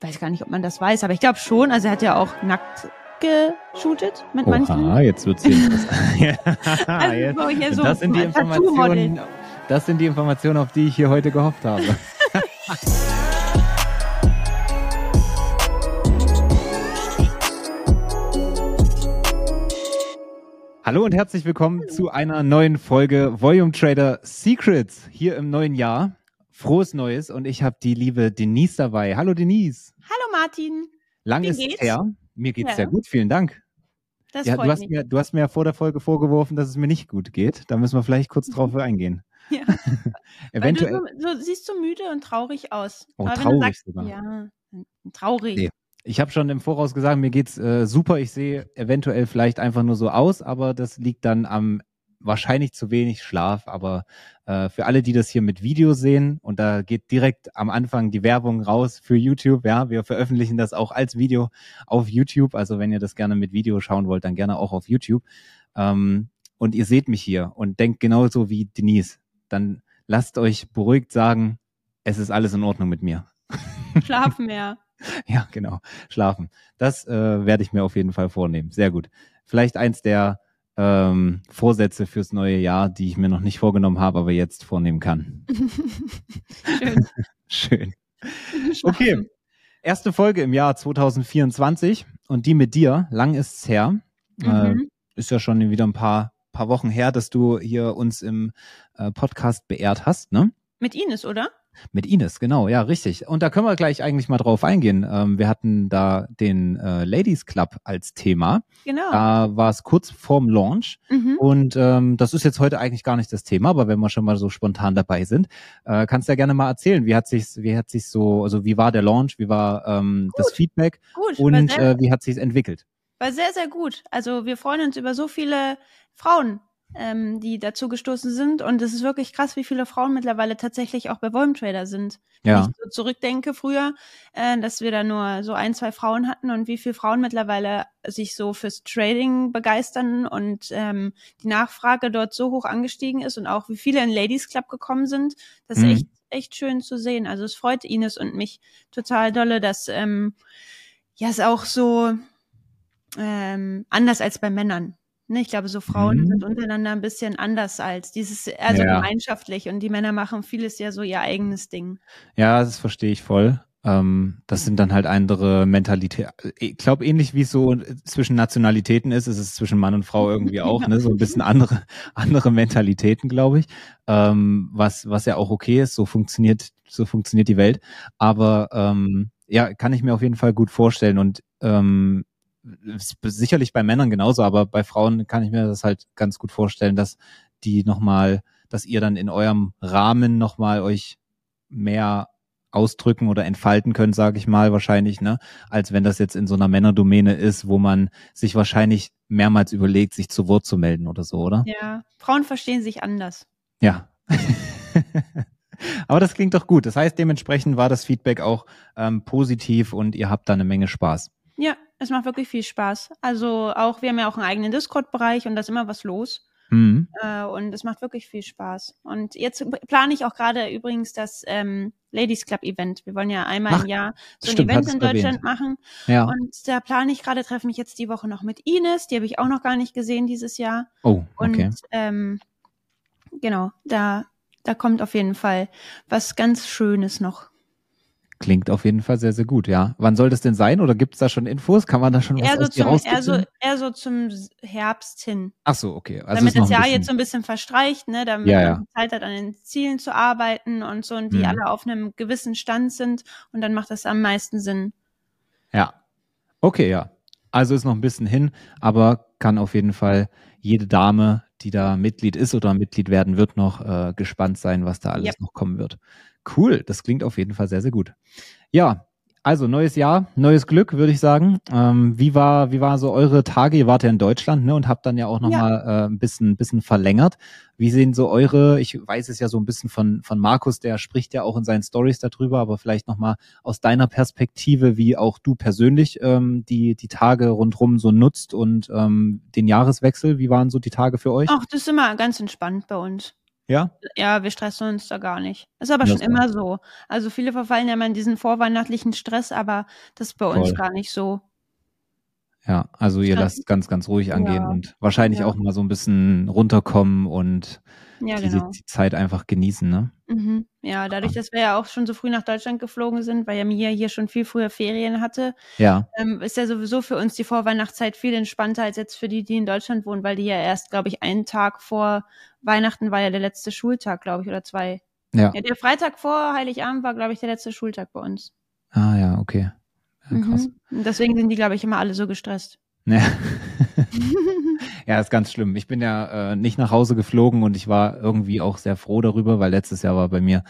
weiß gar nicht, ob man das weiß, aber ich glaube schon. Also er hat ja auch nackt geshootet mit Oha, manchen. jetzt wird's hier interessant. Also Jetzt- so hier so das sind die. Informationen, das sind die Informationen, auf die ich hier heute gehofft habe. Hallo und herzlich willkommen zu einer neuen Folge Volume Trader Secrets hier im neuen Jahr. Frohes Neues und ich habe die liebe Denise dabei. Hallo Denise. Hallo Martin, Lang Wie ist geht's? her. Mir geht's Ja. sehr gut, vielen Dank. das Ja, du, freut hast mich. mir, du hast mir ja vor der Folge vorgeworfen, dass es mir nicht gut geht. Da müssen wir vielleicht kurz drauf eingehen. Ja. Weil Eventuell. du so, so siehst so müde und traurig aus. Oh, Aber traurig du sagst, sogar. Ja, traurig. Nee. Ich habe schon im Voraus gesagt, mir geht's äh, super. Ich sehe eventuell vielleicht einfach nur so aus, aber das liegt dann am wahrscheinlich zu wenig Schlaf. Aber äh, für alle, die das hier mit Video sehen, und da geht direkt am Anfang die Werbung raus für YouTube. Ja, wir veröffentlichen das auch als Video auf YouTube. Also wenn ihr das gerne mit Video schauen wollt, dann gerne auch auf YouTube. Ähm, und ihr seht mich hier und denkt genauso wie Denise. Dann lasst euch beruhigt sagen, es ist alles in Ordnung mit mir. Schlafen mehr. Ja, genau. Schlafen. Das äh, werde ich mir auf jeden Fall vornehmen. Sehr gut. Vielleicht eins der ähm, Vorsätze fürs neue Jahr, die ich mir noch nicht vorgenommen habe, aber jetzt vornehmen kann. Schön. Schön. Okay. Erste Folge im Jahr 2024 und die mit dir. Lang ist's her. Äh, Mhm. ist ja schon wieder ein paar, paar Wochen her, dass du hier uns im äh, Podcast beehrt hast, ne? Mit Ines, oder? Mit Ines, genau, ja, richtig. Und da können wir gleich eigentlich mal drauf eingehen. Ähm, wir hatten da den äh, Ladies Club als Thema. Genau. Da war es kurz vorm Launch. Mhm. Und ähm, das ist jetzt heute eigentlich gar nicht das Thema, aber wenn wir schon mal so spontan dabei sind, äh, kannst du ja gerne mal erzählen, wie hat sich, wie hat sich so, also wie war der Launch, wie war ähm, das Feedback Gut. und äh, wie hat sich entwickelt? war sehr, sehr gut. Also wir freuen uns über so viele Frauen, ähm, die dazu gestoßen sind. Und es ist wirklich krass, wie viele Frauen mittlerweile tatsächlich auch bei Volume Trader sind. Wenn Ja, ich so zurückdenke früher, äh, dass wir da nur so ein, zwei Frauen hatten und wie viele Frauen mittlerweile sich so fürs Trading begeistern und ähm, die Nachfrage dort so hoch angestiegen ist und auch wie viele in Ladies Club gekommen sind. Das ist Mhm. echt, echt schön zu sehen. Also es freut Ines und mich total dolle, dass ähm, ja es auch so ähm, anders als bei Männern. Ne, ich glaube, so Frauen Mhm. sind untereinander ein bisschen anders als dieses, also Ja. gemeinschaftlich und die Männer machen vieles ja so ihr eigenes Ding. ja, das verstehe ich voll. Ähm, das sind dann halt andere Mentalitäten. Ich glaube, ähnlich wie es so zwischen Nationalitäten ist, ist es zwischen Mann und Frau irgendwie auch, ne? So ein bisschen andere, andere Mentalitäten, glaube ich. Ähm, was, was ja auch okay ist, so funktioniert, so funktioniert die Welt. Aber ähm, ja, kann ich mir auf jeden Fall gut vorstellen. Und ähm, sicherlich bei Männern genauso, aber bei Frauen kann ich mir das halt ganz gut vorstellen, dass die nochmal, dass ihr dann in eurem Rahmen nochmal euch mehr ausdrücken oder entfalten könnt, sage ich mal, wahrscheinlich, ne, als wenn das jetzt in so einer Männerdomäne ist, wo man sich wahrscheinlich mehrmals überlegt, sich zu Wort zu melden oder so, oder? Ja, Frauen verstehen sich anders. Ja. Aber das klingt doch gut. Das heißt, dementsprechend war das Feedback auch ähm, positiv und ihr habt da eine Menge Spaß. Ja, es macht wirklich viel Spaß. Also auch, wir haben ja auch einen eigenen Discord-Bereich und da ist immer was los. Mhm. Äh, und es macht wirklich viel Spaß. Und jetzt plane ich auch gerade übrigens das ähm, Ladies Club Event. Wir wollen ja einmal Ach, im Jahr so ein stimmt, Event in Deutschland erwähnt. machen. Ja. Und da plane ich gerade, treffe mich jetzt die Woche noch mit Ines. Die habe ich auch noch gar nicht gesehen dieses Jahr. Oh, Und okay. ähm, genau, da, da kommt auf jeden Fall was ganz Schönes noch. Klingt auf jeden Fall sehr, sehr gut, ja. Wann soll das denn sein? Oder gibt es da schon Infos? Kann man da schon was Eher so, aus zum, eher, so, eher so zum Herbst hin. Ach so, okay. Also damit das Jahr bisschen, jetzt so ein bisschen verstreicht, ne, damit Ja, man ja. Zeit hat, an den Zielen zu arbeiten und so und die Mhm. alle auf einem gewissen Stand sind und dann macht das am meisten Sinn. Ja. Okay, ja. Also ist noch ein bisschen hin, aber kann auf jeden Fall jede Dame, die da Mitglied ist oder Mitglied werden wird, noch äh, gespannt sein, was da alles Yep. noch kommen wird. Cool, das klingt auf jeden Fall sehr, sehr gut. Ja, also neues Jahr, neues Glück, würde ich sagen. Ähm, wie war, wie war so eure Tage? Ihr wart ja in Deutschland, ne, und habt dann ja auch noch Ja. mal äh, ein bisschen, bisschen verlängert. Wie sehen so eure? Ich weiß es ja so ein bisschen von von Markus, der spricht ja auch in seinen Stories darüber, aber vielleicht noch mal aus deiner Perspektive, wie auch du persönlich ähm, die die Tage rundrum so nutzt und ähm, den Jahreswechsel. Wie waren so die Tage für euch? Ach, das ist immer ganz entspannt bei uns. Ja? Ja, wir stressen uns da gar nicht. Ist aber das schon immer so. Also viele verfallen ja immer in diesen vorweihnachtlichen Stress, aber das ist bei uns Voll. gar nicht so. Ja, also ihr lasst ganz, ganz ruhig angehen ja. und wahrscheinlich ja. auch mal so ein bisschen runterkommen und ja, die, genau. die Zeit einfach genießen, ne? Mhm. Ja, dadurch, dass wir ja auch schon so früh nach Deutschland geflogen sind, weil ja Mia hier schon viel früher Ferien hatte, ja. Ähm, ist ja sowieso für uns die Vorweihnachtszeit viel entspannter als jetzt für die, die in Deutschland wohnen, weil die ja erst, glaube ich, einen Tag vor Weihnachten war ja der letzte Schultag, glaube ich, oder zwei. Ja. ja. Der Freitag vor Heiligabend war, glaube ich, der letzte Schultag bei uns. Ah ja, okay. Ja, krass. Mhm. Deswegen sind die, glaube ich, immer alle so gestresst. Ja. ja, ist ganz schlimm. Ich bin ja äh, nicht nach Hause geflogen und ich war irgendwie auch sehr froh darüber, weil letztes Jahr war bei mir,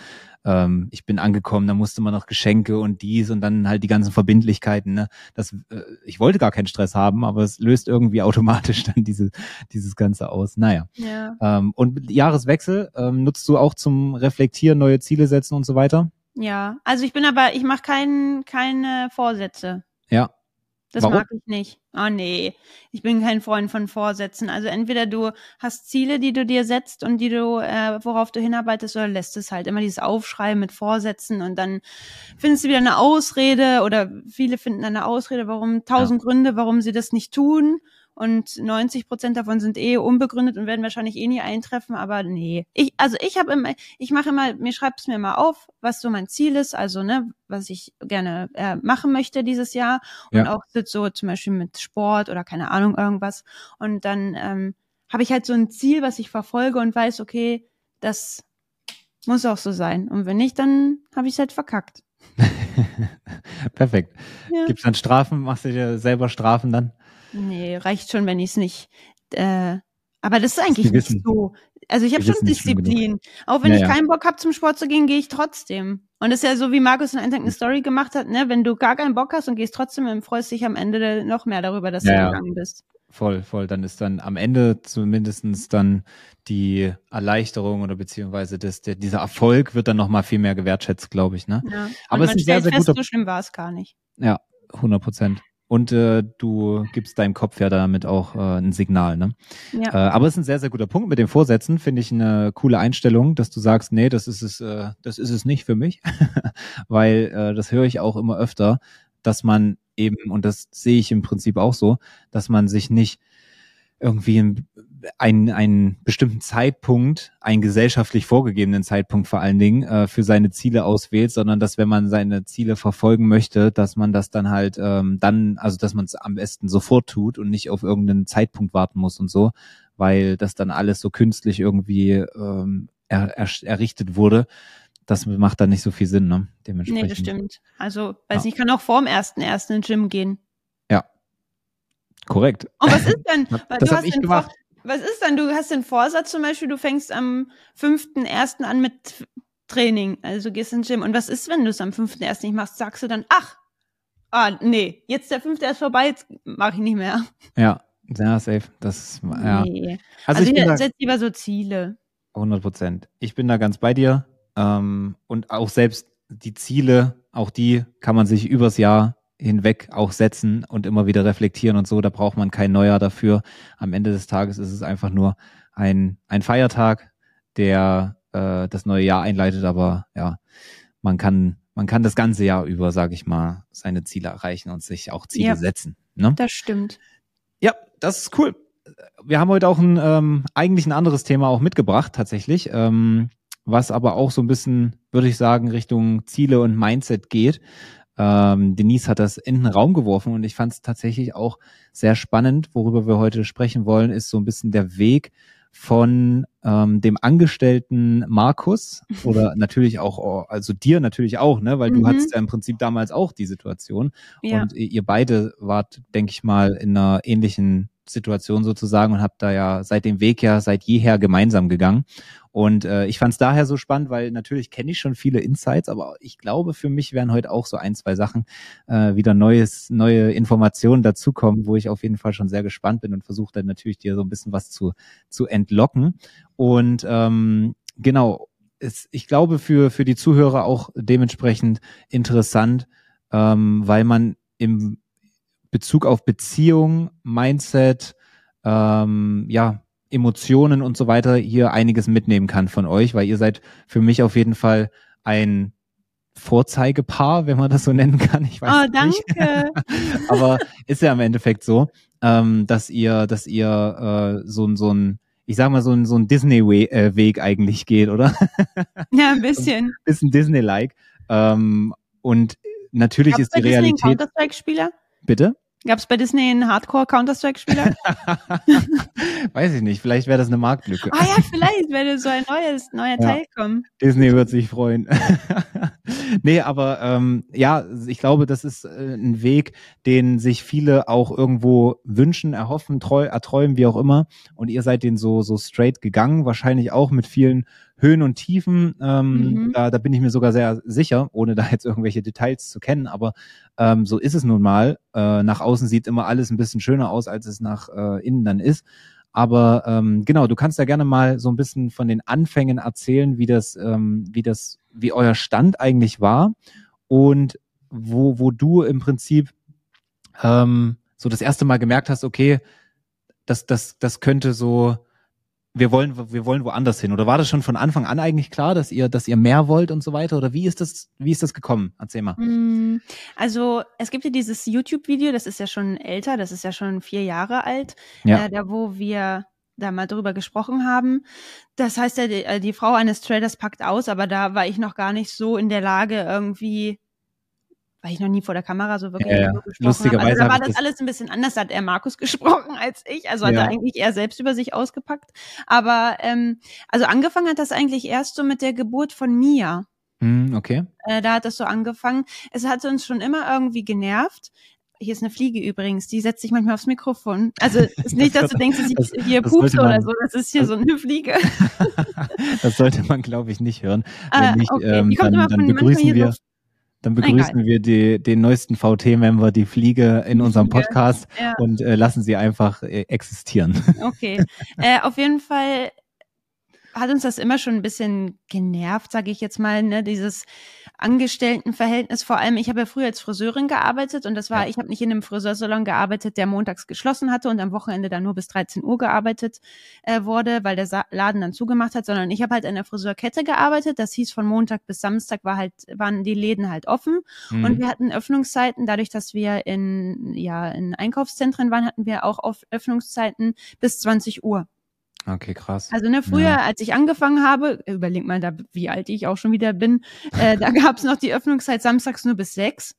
ähm, ich bin angekommen, da musste man noch Geschenke und dies und dann halt die ganzen Verbindlichkeiten. Ne? Das, äh, ich wollte gar keinen Stress haben, aber es löst irgendwie automatisch dann diese, dieses Ganze aus. Naja. Ja. Ähm, und Jahreswechsel ähm, nutzt du auch zum Reflektieren, neue Ziele setzen und so weiter? Ja, also ich bin aber, ich mache kein, keine Vorsätze. Ja. Das Warum? mag ich nicht. Oh nee, ich bin kein Freund von Vorsätzen. Also entweder du hast Ziele, die du dir setzt und die du, äh, worauf du hinarbeitest, oder lässt es halt immer dieses Aufschreiben mit Vorsätzen und dann findest du wieder eine Ausrede oder viele finden eine Ausrede, warum tausend ja. Gründe, warum sie das nicht tun und 90 Prozent davon sind eh unbegründet und werden wahrscheinlich eh nie eintreffen, aber nee. Ich, also ich habe immer, ich mache immer, mir schreib's mir mal auf, was so mein Ziel ist, also ne, was ich gerne äh, machen möchte dieses Jahr und ja. auch so zum Beispiel mit Sport oder keine Ahnung irgendwas und dann ähm, habe ich halt so ein Ziel, was ich verfolge und weiß, okay, das muss auch so sein und wenn nicht, dann habe ich es halt verkackt. Perfekt. Ja. Gibt's dann Strafen? Machst du dir selber Strafen dann? Nee, reicht schon, wenn ich es nicht. Äh, aber das ist eigentlich nicht so. Also ich habe schon Disziplin. Auch wenn ja, ich keinen Bock habe, zum Sport zu gehen, gehe ich trotzdem. Und das ist ja so, wie Markus in einem Tag eine Story gemacht hat, ne? Wenn du gar keinen Bock hast und gehst trotzdem, dann freust du dich am Ende noch mehr darüber, dass ja, du gegangen bist. Voll, voll. Dann ist dann am Ende zumindestens dann die Erleichterung oder beziehungsweise das, der, dieser Erfolg wird dann nochmal viel mehr gewertschätzt, glaube ich. Ne? Ja. Aber es ist ein sehr, sehr fest, guter. So schlimm war es gar nicht. Ja, 100 Prozent. Und äh, du gibst deinem Kopf ja damit auch äh, ein Signal. Ne? Ja. Äh, aber es ist ein sehr, sehr guter Punkt mit den Vorsätzen. Finde ich eine coole Einstellung, dass du sagst, nee, das ist es, äh, das ist es nicht für mich. Weil äh, das höre ich auch immer öfter, dass man eben, und das sehe ich im Prinzip auch so, dass man sich nicht irgendwie einen, einen bestimmten Zeitpunkt, einen gesellschaftlich vorgegebenen Zeitpunkt vor allen Dingen, äh, für seine Ziele auswählt, sondern dass wenn man seine Ziele verfolgen möchte, dass man das dann halt ähm, dann, also dass man es am besten sofort tut und nicht auf irgendeinen Zeitpunkt warten muss und so, weil das dann alles so künstlich irgendwie ähm, er, er, errichtet wurde. Das macht dann nicht so viel Sinn, ne? Dementsprechend. Nee, das stimmt. Also, weiß ja. nicht, ich kann auch vorm ersten ersten ins Gym gehen. Ja, Korrekt. Und was ist denn? das habe ich gemacht. Was ist dann? Du hast den Vorsatz zum Beispiel, du fängst am 5.1. an mit Training, also gehst ins Gym. Und was ist, wenn du es am 5.1. nicht machst? Sagst du dann, ach, ah, nee, jetzt der 5. ist vorbei, jetzt mache ich nicht mehr. Ja, ja, safe. Das, ja. Nee. Also, also ich setze lieber so Ziele. 100 Prozent. Ich bin da ganz bei dir. Ähm, und auch selbst die Ziele, auch die kann man sich übers Jahr hinweg auch setzen und immer wieder reflektieren und so. Da braucht man kein Neujahr dafür. Am Ende des Tages ist es einfach nur ein, ein Feiertag, der äh, das neue Jahr einleitet. Aber ja, man kann, man kann das ganze Jahr über, sage ich mal, seine Ziele erreichen und sich auch Ziele ja, setzen. Ne? Das stimmt. Ja, das ist cool. Wir haben heute auch ein ähm, eigentlich ein anderes Thema auch mitgebracht, tatsächlich. Ähm, was aber auch so ein bisschen, würde ich sagen, Richtung Ziele und Mindset geht. Ähm, Denise hat das in den Raum geworfen und ich fand es tatsächlich auch sehr spannend. Worüber wir heute sprechen wollen, ist so ein bisschen der Weg von ähm, dem Angestellten Markus oder natürlich auch, oh, also dir natürlich auch, ne, weil mhm. du hattest ja im Prinzip damals auch die Situation ja. und ihr beide wart, denke ich mal, in einer ähnlichen Situation sozusagen und habe da ja seit dem Weg ja seit jeher gemeinsam gegangen. Und äh, ich fand es daher so spannend, weil natürlich kenne ich schon viele Insights, aber ich glaube, für mich werden heute auch so ein, zwei Sachen äh, wieder neues, neue Informationen dazukommen, wo ich auf jeden Fall schon sehr gespannt bin und versuche dann natürlich dir so ein bisschen was zu, zu entlocken. Und ähm, genau, es, ich glaube für, für die Zuhörer auch dementsprechend interessant, ähm, weil man im Bezug auf Beziehung, Mindset, ähm, ja, Emotionen und so weiter hier einiges mitnehmen kann von euch, weil ihr seid für mich auf jeden Fall ein Vorzeigepaar, wenn man das so nennen kann. Ich weiß oh, danke. Nicht. Aber ist ja im Endeffekt so, ähm, dass ihr, dass ihr äh, so, so ein, ich sag mal, so ein, so ein Disney-Weg äh, eigentlich geht, oder? Ja, ein bisschen. ein bisschen Disney-like. Ähm, und natürlich ist die Realität. Counter-Strike-Spieler? Bitte? Gab es bei Disney einen Hardcore-Counter-Strike-Spieler? Weiß ich nicht, vielleicht wäre das eine Marktlücke. Ah ja, vielleicht werde so ein neues, neuer ja. Teil kommen. Disney wird sich freuen. nee, aber ähm, ja, ich glaube, das ist äh, ein Weg, den sich viele auch irgendwo wünschen, erhoffen, treu, erträumen, wie auch immer. Und ihr seid den so, so straight gegangen, wahrscheinlich auch mit vielen Höhen und Tiefen. Ähm, mhm. da, da bin ich mir sogar sehr sicher, ohne da jetzt irgendwelche Details zu kennen. Aber ähm, so ist es nun mal. Äh, nach außen sieht immer alles ein bisschen schöner aus, als es nach äh, innen dann ist. Aber ähm, genau, du kannst ja gerne mal so ein bisschen von den Anfängen erzählen, wie das, ähm, wie das, wie euer Stand eigentlich war und wo, wo du im Prinzip ähm, so das erste Mal gemerkt hast, okay, das, das, das könnte so wir wollen, wir wollen woanders hin. Oder war das schon von Anfang an eigentlich klar, dass ihr, dass ihr mehr wollt und so weiter? Oder wie ist das, wie ist das gekommen? Erzähl mal. Mm, also es gibt ja dieses YouTube-Video, das ist ja schon älter, das ist ja schon vier Jahre alt, ja. äh, da wo wir da mal drüber gesprochen haben. Das heißt ja, die, äh, die Frau eines Traders packt aus, aber da war ich noch gar nicht so in der Lage, irgendwie weil ich noch nie vor der Kamera so wirklich ja, gesprochen Lustigerweise habe. Also da war das alles ein bisschen anders, da hat er Markus gesprochen als ich. Also hat ja. er eigentlich eher selbst über sich ausgepackt. Aber ähm, also angefangen hat das eigentlich erst so mit der Geburt von Mia. Mm, okay. Äh, da hat das so angefangen. Es hatte uns schon immer irgendwie genervt. Hier ist eine Fliege übrigens, die setzt sich manchmal aufs Mikrofon. Also ist nicht, dass du denkst, dass ich das, hier pupse oder so. Das ist hier so eine Fliege. das sollte man, glaube ich, nicht hören. Ah, Wenn nicht, okay. ähm, dann, dann begrüßen wir. So dann begrüßen Egal. wir die, den neuesten VT-Member, die Fliege, in unserem Podcast ja. und äh, lassen sie einfach äh, existieren. Okay. äh, auf jeden Fall hat uns das immer schon ein bisschen genervt, sage ich jetzt mal, ne, dieses Angestelltenverhältnis. Vor allem, ich habe ja früher als Friseurin gearbeitet und das war, ja. ich habe nicht in einem Friseursalon gearbeitet, der montags geschlossen hatte und am Wochenende dann nur bis 13 Uhr gearbeitet äh, wurde, weil der Sa Laden dann zugemacht hat, sondern ich habe halt in der Friseurkette gearbeitet. Das hieß von Montag bis Samstag war halt waren die Läden halt offen mhm. und wir hatten Öffnungszeiten. Dadurch, dass wir in ja in Einkaufszentren waren, hatten wir auch Öffnungszeiten bis 20 Uhr. Okay, krass. Also ne, früher, ja. als ich angefangen habe, überleg mal, da, wie alt ich auch schon wieder bin, äh, da gab es noch die Öffnungszeit samstags nur bis sechs.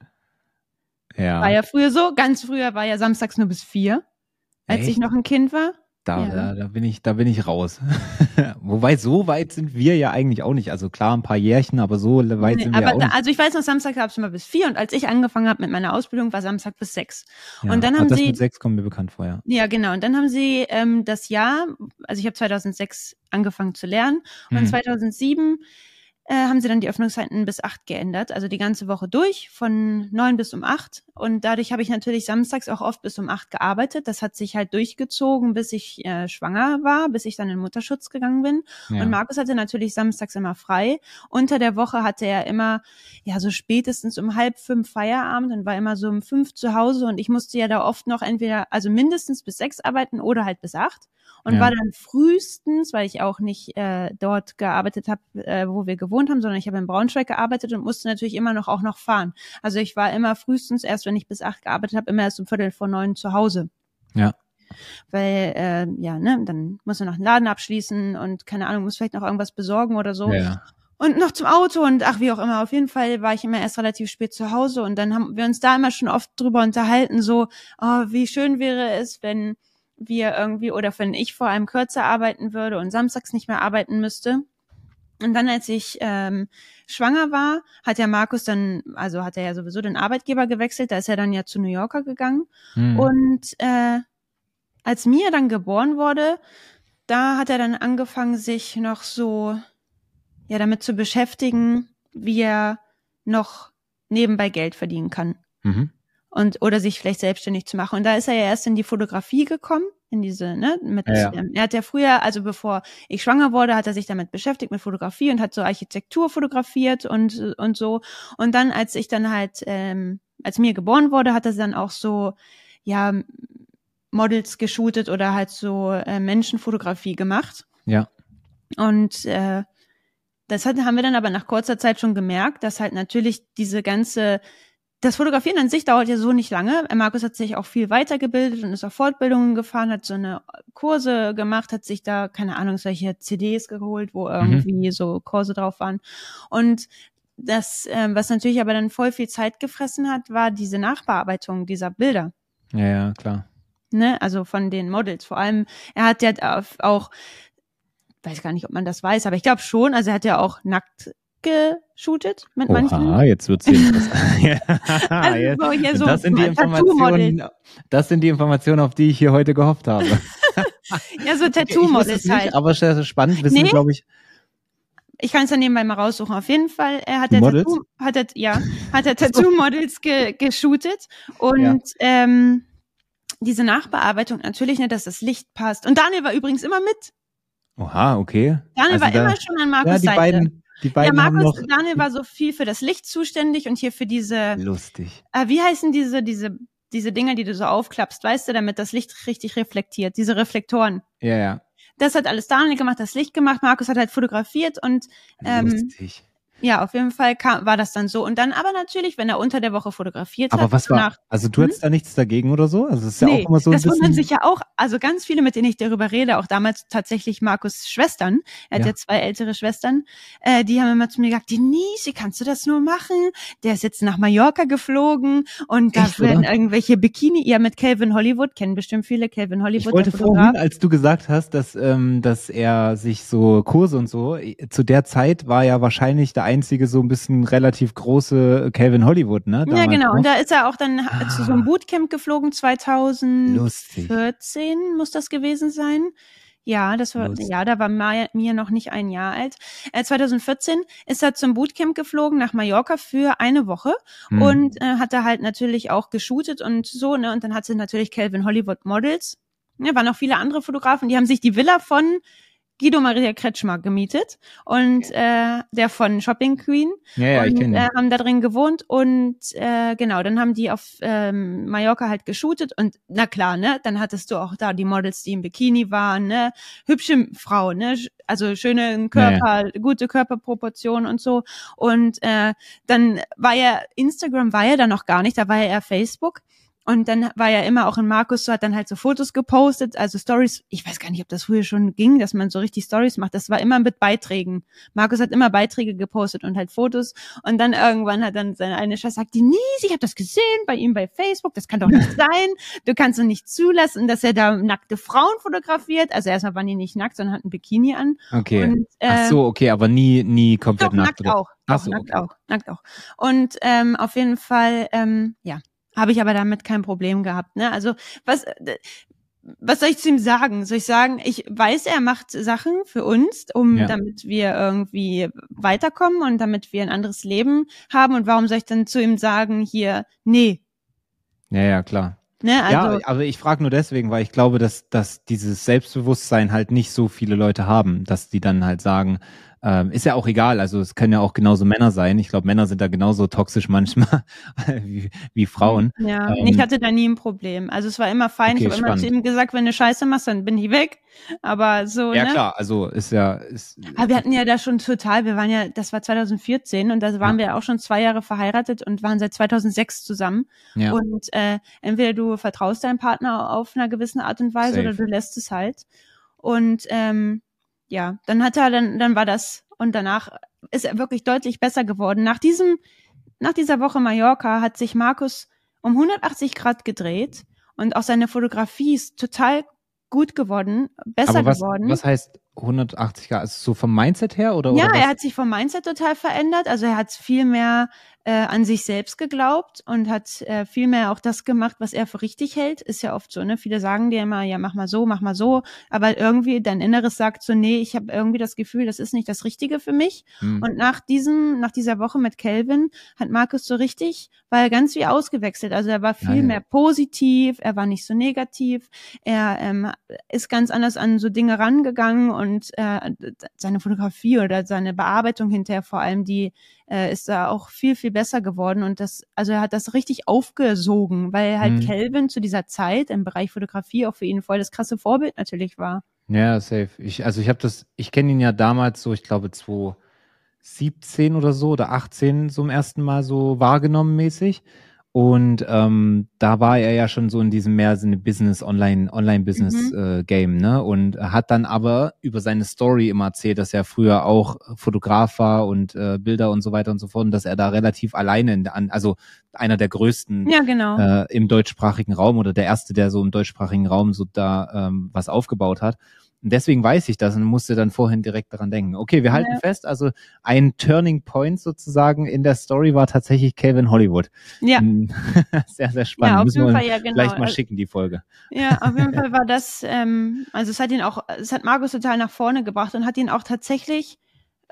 Ja. War ja früher so, ganz früher war ja samstags nur bis vier, als Echt? ich noch ein Kind war. Da, ja. da, da, bin ich, da bin ich raus. Wobei so weit sind wir ja eigentlich auch nicht. Also klar, ein paar Jährchen, aber so weit nee, sind wir auch nicht. Also ich weiß noch, Samstag gab es mal bis vier und als ich angefangen habe mit meiner Ausbildung, war Samstag bis sechs. Ja, und dann haben das sie mit sechs kommt mir bekannt vorher. Ja. ja, genau. Und dann haben sie ähm, das Jahr, also ich habe 2006 angefangen zu lernen und hm. 2007 äh, haben sie dann die Öffnungszeiten bis acht geändert, also die ganze Woche durch, von neun bis um acht. Und dadurch habe ich natürlich samstags auch oft bis um acht gearbeitet. Das hat sich halt durchgezogen, bis ich äh, schwanger war, bis ich dann in Mutterschutz gegangen bin. Ja. Und Markus hatte natürlich samstags immer frei. Unter der Woche hatte er immer, ja, so spätestens um halb fünf Feierabend und war immer so um fünf zu Hause. Und ich musste ja da oft noch entweder, also mindestens bis sechs arbeiten oder halt bis acht und ja. war dann frühestens, weil ich auch nicht äh, dort gearbeitet habe, äh, wo wir gewohnt haben, sondern ich habe in Braunschweig gearbeitet und musste natürlich immer noch auch noch fahren. Also ich war immer frühestens, erst wenn ich bis acht gearbeitet habe, immer erst um Viertel vor neun zu Hause. Ja. Weil, äh, ja, ne, dann muss man noch einen Laden abschließen und keine Ahnung, muss vielleicht noch irgendwas besorgen oder so. Ja. Und noch zum Auto und ach, wie auch immer. Auf jeden Fall war ich immer erst relativ spät zu Hause und dann haben wir uns da immer schon oft drüber unterhalten, so, oh, wie schön wäre es, wenn wir irgendwie oder wenn ich vor allem kürzer arbeiten würde und samstags nicht mehr arbeiten müsste. Und dann, als ich ähm, schwanger war, hat ja Markus dann, also hat er ja sowieso den Arbeitgeber gewechselt, da ist er dann ja zu New Yorker gegangen. Mhm. Und äh, als Mia dann geboren wurde, da hat er dann angefangen, sich noch so ja damit zu beschäftigen, wie er noch nebenbei Geld verdienen kann. Mhm und oder sich vielleicht selbstständig zu machen. Und da ist er ja erst in die Fotografie gekommen, in diese, ne, mit, ja. Ähm, er hat ja früher, also bevor ich schwanger wurde, hat er sich damit beschäftigt mit Fotografie und hat so Architektur fotografiert und und so. Und dann, als ich dann halt, ähm, als mir geboren wurde, hat er dann auch so, ja, Models geshootet oder halt so äh, Menschenfotografie gemacht. Ja. Und äh, das hat, haben wir dann aber nach kurzer Zeit schon gemerkt, dass halt natürlich diese ganze das Fotografieren an sich dauert ja so nicht lange. Markus hat sich auch viel weitergebildet und ist auf Fortbildungen gefahren, hat so eine Kurse gemacht, hat sich da, keine Ahnung, solche CDs geholt, wo irgendwie mhm. so Kurse drauf waren. Und das, äh, was natürlich aber dann voll viel Zeit gefressen hat, war diese Nachbearbeitung dieser Bilder. Ja, ja, klar. Ne, also von den Models. Vor allem, er hat ja auch, weiß gar nicht, ob man das weiß, aber ich glaube schon, also er hat ja auch nackt geshootet mit Oha, manchen. jetzt wird's hier also so hier so das sind die Informationen, das sind die Informationen, auf die ich hier heute gehofft habe. ja, so Tattoo-Models okay, halt. Aber sehr spannend, wissen nee. glaube ich. Ich kann es dann nebenbei mal raussuchen. Auf jeden Fall, er hat der Tattoo, hat er, ja, hat er Tattoo-Models ge, geshootet und ja. ähm, diese Nachbearbeitung natürlich nicht, dass das Licht passt. Und Daniel war übrigens immer mit. Oha, okay. Daniel also war da, immer schon an Markus ja, die Seite. Beiden, die beiden ja, Markus haben noch Daniel war so viel für das Licht zuständig und hier für diese. Lustig. Äh, wie heißen diese, diese, diese Dinger, die du so aufklappst, weißt du, damit das Licht richtig reflektiert, diese Reflektoren. Ja, ja. Das hat alles Daniel gemacht, das Licht gemacht, Markus hat halt fotografiert und ähm, Lustig. Ja, auf jeden Fall kam, war das dann so. Und dann aber natürlich, wenn er unter der Woche fotografiert aber hat. Aber was war, also du hattest hm? da nichts dagegen oder so? Also es ist ja nee, auch immer so ein das bisschen. wundern sich ja auch, also ganz viele, mit denen ich darüber rede, auch damals tatsächlich Markus Schwestern, er hat ja, zwei ältere Schwestern, äh, die haben immer zu mir gesagt, Denise, kannst du das nur machen? Der ist jetzt nach Mallorca geflogen und da Echt, werden oder? irgendwelche Bikini, ja mit Calvin Hollywood, kennen bestimmt viele Calvin Hollywood. Ich wollte vorhin, als du gesagt hast, dass, ähm, dass er sich so Kurse und so, zu der Zeit war ja wahrscheinlich der einzige so ein bisschen relativ große Calvin Hollywood, ne? ja, genau. Noch. Und da ist er auch dann ah. zu so einem Bootcamp geflogen, 2014 Lustig. muss das gewesen sein. Ja, das war, Lustig. ja, da war Mia noch nicht ein Jahr alt. Äh, 2014 ist er zum Bootcamp geflogen nach Mallorca für eine Woche hm. und äh, hat da halt natürlich auch geshootet und so, ne? Und dann hatte natürlich Calvin Hollywood Models. Ne, waren noch viele andere Fotografen, die haben sich die Villa von Guido Maria Kretschmer gemietet und äh, der von Shopping Queen. Ja, ja, und ich kenne äh, haben da drin gewohnt und äh, genau, dann haben die auf ähm, Mallorca halt geshootet und na klar, ne, dann hattest du auch da die Models, die im Bikini waren, ne, hübsche Frauen, ne, also schöne Körper, ja, gute Körperproportionen und so. Und äh, dann war ja Instagram war ja da noch gar nicht, da war ja eher Facebook und dann war ja immer auch in Markus so, hat dann halt so Fotos gepostet, also Stories. Ich weiß gar nicht, ob das früher schon ging, dass man so richtig Stories macht. Das war immer mit Beiträgen. Markus hat immer Beiträge gepostet und halt Fotos. Und dann irgendwann hat dann seine eine Schwester gesagt, Denise, ich habe das gesehen bei ihm bei Facebook. Das kann doch nicht sein. Du kannst doch nicht zulassen, dass er da nackte Frauen fotografiert. Also erstmal waren die nicht nackt, sondern hatten Bikini an. Okay. Und, äh, Ach so, okay, aber nie, nie komplett doch, nackt. Nackt auch. Ach so, nackt okay. auch, nackt auch. Und ähm, auf jeden Fall, ähm, ja, habe ich aber damit kein Problem gehabt. Ne? Also was, äh, was soll ich zu ihm sagen? Soll ich sagen, ich weiß, er macht Sachen für uns, um ja. damit wir irgendwie weiterkommen und damit wir ein anderes Leben haben. Und warum soll ich dann zu ihm sagen, hier, nee. Ja, ja, klar. Ne, also, ja, aber ich frage nur deswegen, weil ich glaube, dass, dass dieses Selbstbewusstsein halt nicht so viele Leute haben, dass die dann halt sagen, ähm, ist ja auch egal, also es können ja auch genauso Männer sein. Ich glaube, Männer sind da genauso toxisch manchmal wie, wie Frauen. Ja, ähm, ich hatte da nie ein Problem. Also es war immer fein. Okay, ich habe immer zu ihm gesagt, wenn du Scheiße machst, dann bin ich weg. Aber so. Ja, ne? klar, also ist ja. Ist, Aber wir hatten ja da schon total, wir waren ja, das war 2014 und da waren ja. wir auch schon zwei Jahre verheiratet und waren seit 2006 zusammen. Ja. Und äh, entweder du vertraust deinem Partner auf einer gewissen Art und Weise Safe. oder du lässt es halt. Und ähm, ja, dann hat er, dann, dann war das und danach ist er wirklich deutlich besser geworden. Nach diesem, nach dieser Woche Mallorca hat sich Markus um 180 Grad gedreht und auch seine Fotografie ist total gut geworden, besser Aber was, geworden. Was heißt 180 Grad? Also so vom Mindset her oder? Ja, oder er hat sich vom Mindset total verändert. Also er hat viel mehr äh, an sich selbst geglaubt und hat äh, viel mehr auch das gemacht, was er für richtig hält. Ist ja oft so, ne? Viele sagen dir immer, ja, mach mal so, mach mal so, aber irgendwie dein Inneres sagt so, nee, ich habe irgendwie das Gefühl, das ist nicht das Richtige für mich. Hm. Und nach diesem, nach dieser Woche mit Kelvin hat Markus so richtig, war er ganz wie ausgewechselt. Also er war viel ja, mehr positiv, er war nicht so negativ, er ähm, ist ganz anders an so Dinge rangegangen und äh, seine Fotografie oder seine Bearbeitung hinterher vor allem, die äh, ist da auch viel, viel besser geworden und das, also er hat das richtig aufgesogen, weil halt mhm. Kelvin zu dieser Zeit im Bereich Fotografie auch für ihn voll das krasse Vorbild natürlich war. Ja, safe. Ich, also ich habe das, ich kenne ihn ja damals so, ich glaube 2017 oder so oder 18 so im ersten Mal so wahrgenommen mäßig. Und ähm, da war er ja schon so in diesem mehr Sinne Business, Online, Online-Business mhm. äh, Game, ne? Und hat dann aber über seine Story immer erzählt, dass er früher auch Fotograf war und äh, Bilder und so weiter und so fort, und dass er da relativ alleine in, an, also einer der größten ja, genau. äh, im deutschsprachigen Raum oder der erste, der so im deutschsprachigen Raum so da ähm, was aufgebaut hat. Und deswegen weiß ich das und musste dann vorhin direkt daran denken. Okay, wir halten ja. fest, also ein Turning Point sozusagen in der Story war tatsächlich Calvin Hollywood. Ja. Hm. sehr, sehr spannend. Ja, auf jeden Fall, ja, genau. Gleich mal schicken, die Folge. Ja, auf jeden Fall war das, ähm, also es hat ihn auch, es hat Markus total nach vorne gebracht und hat ihn auch tatsächlich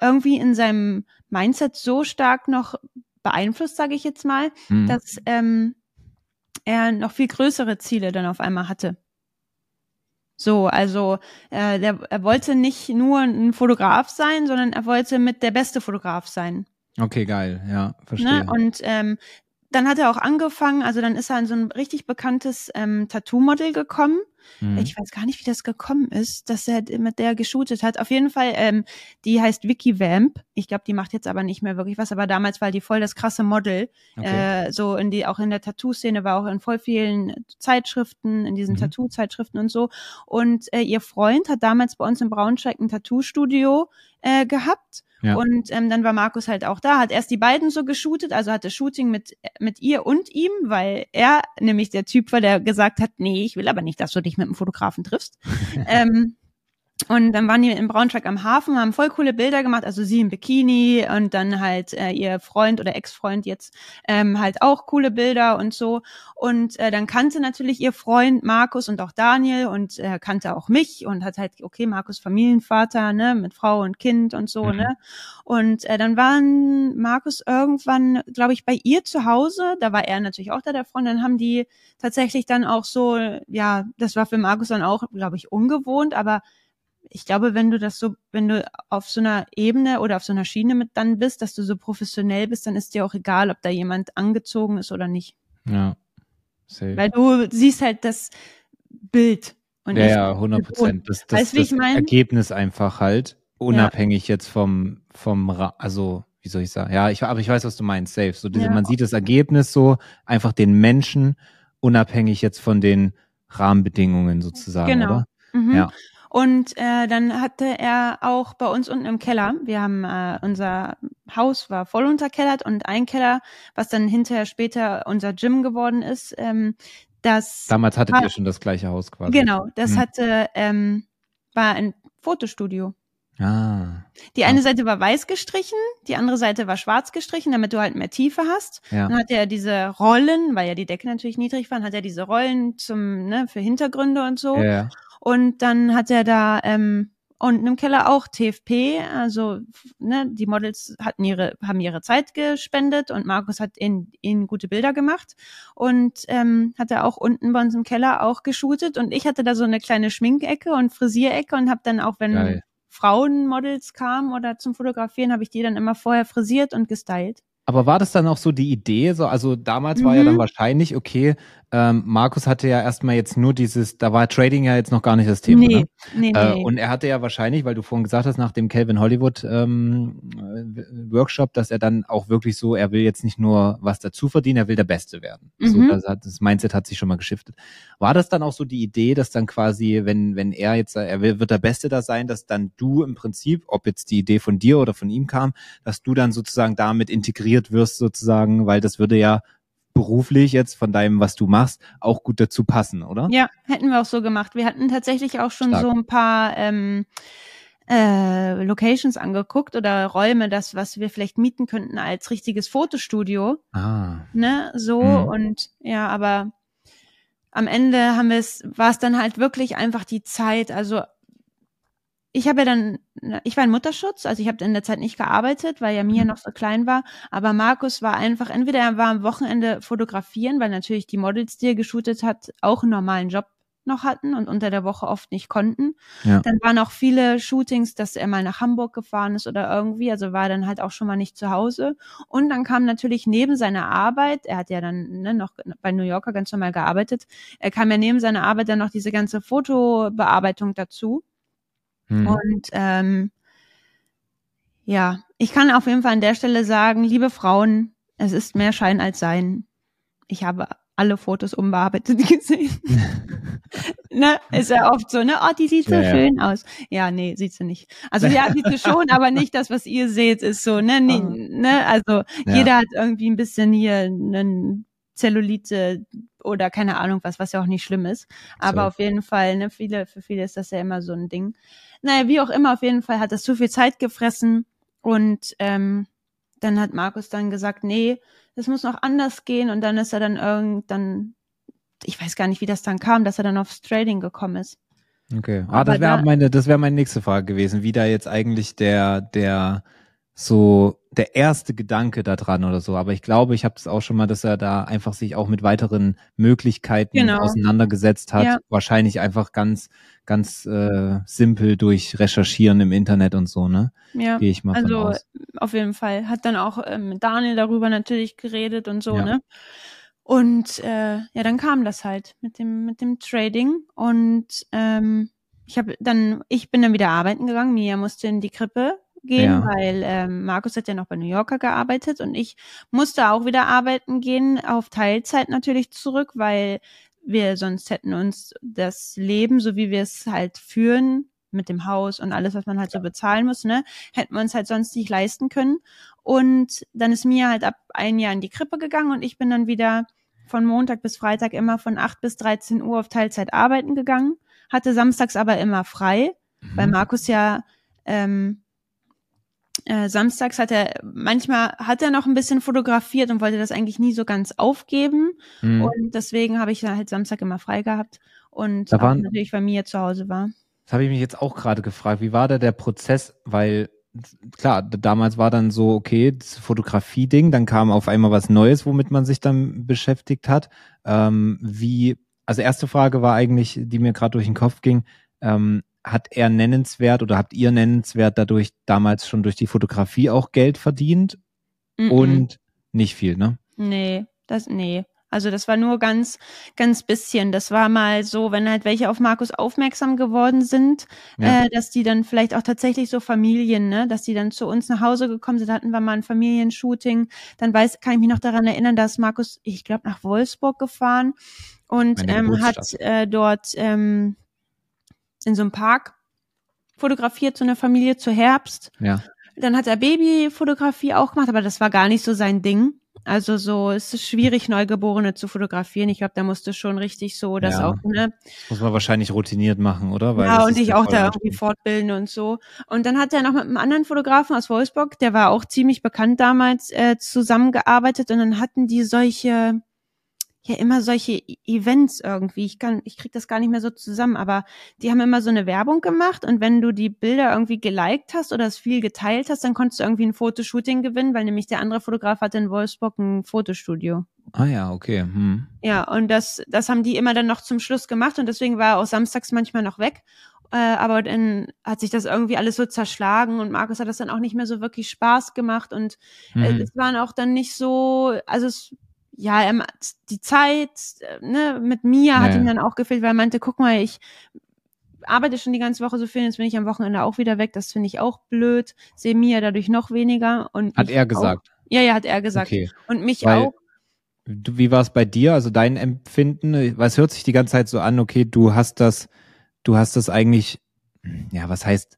irgendwie in seinem Mindset so stark noch beeinflusst, sage ich jetzt mal, hm. dass ähm, er noch viel größere Ziele dann auf einmal hatte. So, also äh, der, er wollte nicht nur ein Fotograf sein, sondern er wollte mit der beste Fotograf sein. Okay, geil, ja, verstehe. Ne? Und ähm, dann hat er auch angefangen, also dann ist er in so ein richtig bekanntes ähm, Tattoo-Model gekommen. Mhm. Ich weiß gar nicht, wie das gekommen ist, dass er mit der geshootet hat. Auf jeden Fall, ähm, die heißt Vicky Vamp. Ich glaube, die macht jetzt aber nicht mehr wirklich was, aber damals war die voll das krasse Model. Okay. Äh, so in die, auch in der Tattoo-Szene, war auch in voll vielen Zeitschriften, in diesen mhm. Tattoo-Zeitschriften und so. Und äh, ihr Freund hat damals bei uns in Braunschweig ein Tattoo-Studio äh, gehabt. Ja. Und ähm, dann war Markus halt auch da, hat erst die beiden so geshootet, also hatte Shooting mit, mit ihr und ihm, weil er nämlich der Typ war, der gesagt hat, nee, ich will aber nicht, dass du dich mit einem Fotografen triffst. ähm, und dann waren die in Braunschweig am Hafen, haben voll coole Bilder gemacht, also sie im Bikini und dann halt äh, ihr Freund oder Ex-Freund jetzt ähm, halt auch coole Bilder und so. Und äh, dann kannte natürlich ihr Freund Markus und auch Daniel und äh, kannte auch mich und hat halt, okay, Markus Familienvater, ne, mit Frau und Kind und so, mhm. ne. Und äh, dann waren Markus irgendwann, glaube ich, bei ihr zu Hause, da war er natürlich auch da, der Freund, dann haben die tatsächlich dann auch so, ja, das war für Markus dann auch, glaube ich, ungewohnt, aber ich glaube, wenn du das so, wenn du auf so einer Ebene oder auf so einer Schiene mit dann bist, dass du so professionell bist, dann ist dir auch egal, ob da jemand angezogen ist oder nicht. Ja. Safe. Weil du siehst halt das Bild. Und ja, ja, 100 Prozent. Das, das, weißt, das ich mein? Ergebnis einfach halt, unabhängig ja. jetzt vom, vom, also, wie soll ich sagen? Ja, ich, aber ich weiß, was du meinst, safe. So diese, ja. man sieht das Ergebnis so, einfach den Menschen, unabhängig jetzt von den Rahmenbedingungen sozusagen, genau. oder? Mhm. Ja. Und äh, dann hatte er auch bei uns unten im Keller, wir haben äh, unser Haus war voll unterkellert und ein Keller, was dann hinterher später unser Gym geworden ist, ähm, das damals hattet war, ihr schon das gleiche Haus quasi. Genau, das hm. hatte ähm, war ein Fotostudio. Ah. Die eine Seite war weiß gestrichen, die andere Seite war schwarz gestrichen, damit du halt mehr Tiefe hast. Ja. Dann hat er diese Rollen, weil ja die Decke natürlich niedrig war, hat er diese Rollen zum ne für Hintergründe und so. Ja. Und dann hat er da ähm, unten im Keller auch TFP, also ne, die Models hatten ihre, haben ihre Zeit gespendet und Markus hat ihnen, ihnen gute Bilder gemacht und ähm, hat er auch unten bei uns im Keller auch geshootet und ich hatte da so eine kleine Schminkecke und Frisierecke und habe dann auch, wenn Geil. Frauenmodels kamen oder zum Fotografieren, habe ich die dann immer vorher frisiert und gestylt. Aber war das dann auch so die Idee? So, also damals mhm. war ja dann mhm. wahrscheinlich, okay, ähm, Markus hatte ja erstmal jetzt nur dieses, da war Trading ja jetzt noch gar nicht das Thema. Nee, ne? nee, äh, nee. Und er hatte ja wahrscheinlich, weil du vorhin gesagt hast, nach dem Calvin Hollywood ähm, Workshop, dass er dann auch wirklich so, er will jetzt nicht nur was dazu verdienen, er will der Beste werden. Mhm. So, das, hat, das Mindset hat sich schon mal geschiftet. War das dann auch so die Idee, dass dann quasi, wenn, wenn er jetzt, er will, wird der Beste da sein, dass dann du im Prinzip, ob jetzt die Idee von dir oder von ihm kam, dass du dann sozusagen damit integriert wirst sozusagen, weil das würde ja beruflich jetzt von deinem, was du machst, auch gut dazu passen, oder? Ja, hätten wir auch so gemacht. Wir hatten tatsächlich auch schon Stark. so ein paar ähm, äh, Locations angeguckt oder Räume, das, was wir vielleicht mieten könnten als richtiges Fotostudio. Ah. Ne, so mhm. und ja, aber am Ende haben wir es, war es dann halt wirklich einfach die Zeit. Also ich habe ja dann, ich war in Mutterschutz, also ich habe in der Zeit nicht gearbeitet, weil ja Mia mhm. noch so klein war. Aber Markus war einfach, entweder er war am Wochenende fotografieren, weil natürlich die Models, die er geshootet hat, auch einen normalen Job noch hatten und unter der Woche oft nicht konnten. Ja. Dann waren auch viele Shootings, dass er mal nach Hamburg gefahren ist oder irgendwie, also war dann halt auch schon mal nicht zu Hause. Und dann kam natürlich neben seiner Arbeit, er hat ja dann ne, noch bei New Yorker ganz normal gearbeitet, er kam ja neben seiner Arbeit dann noch diese ganze Fotobearbeitung dazu. Hm. Und ähm, ja, ich kann auf jeden Fall an der Stelle sagen, liebe Frauen, es ist mehr Schein als Sein. Ich habe alle Fotos unbearbeitet gesehen. ne, ist ja oft so, ne, oh, die sieht so Ja, ja. schön aus. Ja, nee, sieht sie nicht. Also ja, sieht sie schon, aber nicht das, was ihr seht, ist so, ne, nee, ne, also Ja. jeder hat irgendwie ein bisschen hier einen Zellulite oder keine Ahnung was, was ja auch nicht schlimm ist. Aber So. auf jeden Fall, ne, viele, für viele ist das ja immer so ein Ding. Naja, wie auch immer, auf jeden Fall hat das zu viel Zeit gefressen und ähm, dann hat Markus dann gesagt, nee, das muss noch anders gehen und dann ist er dann irgend, dann, ich weiß gar nicht, wie das dann kam, dass er dann aufs Trading gekommen ist. Okay. Ah, Aber das wäre da- meine, das wäre meine nächste Frage gewesen, wie da jetzt eigentlich der, der so der erste Gedanke da dran oder so. Aber ich glaube, ich habe das auch schon mal, dass er da einfach sich auch mit weiteren Möglichkeiten Genau. auseinandergesetzt hat. Ja. Wahrscheinlich einfach ganz, ganz äh, simpel durch Recherchieren im Internet und so, ne? Ja. Gehe ich mal von Also aus. auf jeden Fall. Hat dann auch ähm, mit Daniel darüber natürlich geredet und so, Ja. ne? Und äh, ja, dann kam das halt mit dem, mit dem Trading. Und ähm, ich habe dann, ich bin dann wieder arbeiten gegangen. Mia musste in die Krippe gehen, Ja. weil ähm, Markus hat ja noch bei New Yorker gearbeitet und ich musste auch wieder arbeiten gehen, auf Teilzeit natürlich zurück, weil wir sonst hätten uns das Leben, so wie wir es halt führen, mit dem Haus und alles, was man halt so bezahlen muss, ne, hätten wir uns halt sonst nicht leisten können. Und dann ist Mia halt ab ein Jahr in die Krippe gegangen und ich bin dann wieder von Montag bis Freitag immer von 8 bis 13 Uhr auf Teilzeit arbeiten gegangen, hatte samstags aber immer frei, weil Mhm. Markus ja ähm, äh, samstags hat er, manchmal hat er noch ein bisschen fotografiert und wollte das eigentlich nie so ganz aufgeben. Mhm. Und deswegen habe ich dann halt Samstag immer frei gehabt und Da waren- natürlich bei mir zu Hause war. Das habe ich mich jetzt auch gerade gefragt. Wie war da der Prozess? Weil klar, damals war dann so, okay, das Fotografie-Ding, dann kam auf einmal was Neues, womit man sich dann beschäftigt hat. Ähm, wie, also erste Frage war eigentlich, die mir gerade durch den Kopf ging, ähm, hat er nennenswert oder habt ihr nennenswert dadurch damals schon durch die Fotografie auch Geld verdient Mhm. und nicht viel, ne? Nee, das, nee. Also das war nur ganz, ganz bisschen. Das war mal so, wenn halt welche auf Markus aufmerksam geworden sind, Ja. äh, dass die dann vielleicht auch tatsächlich so Familien, ne, dass die dann zu uns nach Hause gekommen sind, hatten wir mal ein Familienshooting. Dann weiß, kann ich mich noch daran erinnern, dass Markus, ich glaube, nach Wolfsburg gefahren und ähm, hat äh, dort ähm, in so einem Park fotografiert, so eine Familie zu Herbst. Ja. Dann hat er Babyfotografie auch gemacht, aber das war gar nicht so sein Ding. Also so es ist schwierig, Neugeborene zu fotografieren. Ich glaube, da musste schon richtig so das Ja. auch, ne? Muss man wahrscheinlich routiniert machen, oder? Weil ja, und dich auch da irgendwie fortbilden und so. Und dann hat er noch mit einem anderen Fotografen aus Wolfsburg, der war auch ziemlich bekannt damals, äh, zusammengearbeitet und dann hatten die solche, ja immer solche E- Events irgendwie. Ich kann, ich krieg das gar nicht mehr so zusammen, aber die haben immer so eine Werbung gemacht und wenn du die Bilder irgendwie geliked hast oder es viel geteilt hast, dann konntest du irgendwie ein Fotoshooting gewinnen, weil nämlich der andere Fotograf hatte in Wolfsburg ein Fotostudio. Ah ja, okay. Hm. Ja, und das, das haben die immer dann noch zum Schluss gemacht und deswegen war er auch samstags manchmal noch weg. Äh, aber dann hat sich das irgendwie alles so zerschlagen und Markus hat das dann auch nicht mehr so wirklich Spaß gemacht und äh, Mhm. es waren auch dann nicht so, also es, ja, er, die Zeit äh, ne, mit Mia hat Ja, ihm dann auch gefehlt, weil er meinte, guck mal, ich arbeite schon die ganze Woche so viel, jetzt bin ich am Wochenende auch wieder weg, das finde ich auch blöd, sehe Mia dadurch noch weniger und Hat er auch. gesagt. Ja, ja, hat er gesagt. Okay. Und mich Weil- auch. Du, wie war es bei dir? Also dein Empfinden? Es hört sich die ganze Zeit so an, okay, du hast das, du hast das eigentlich, ja, was heißt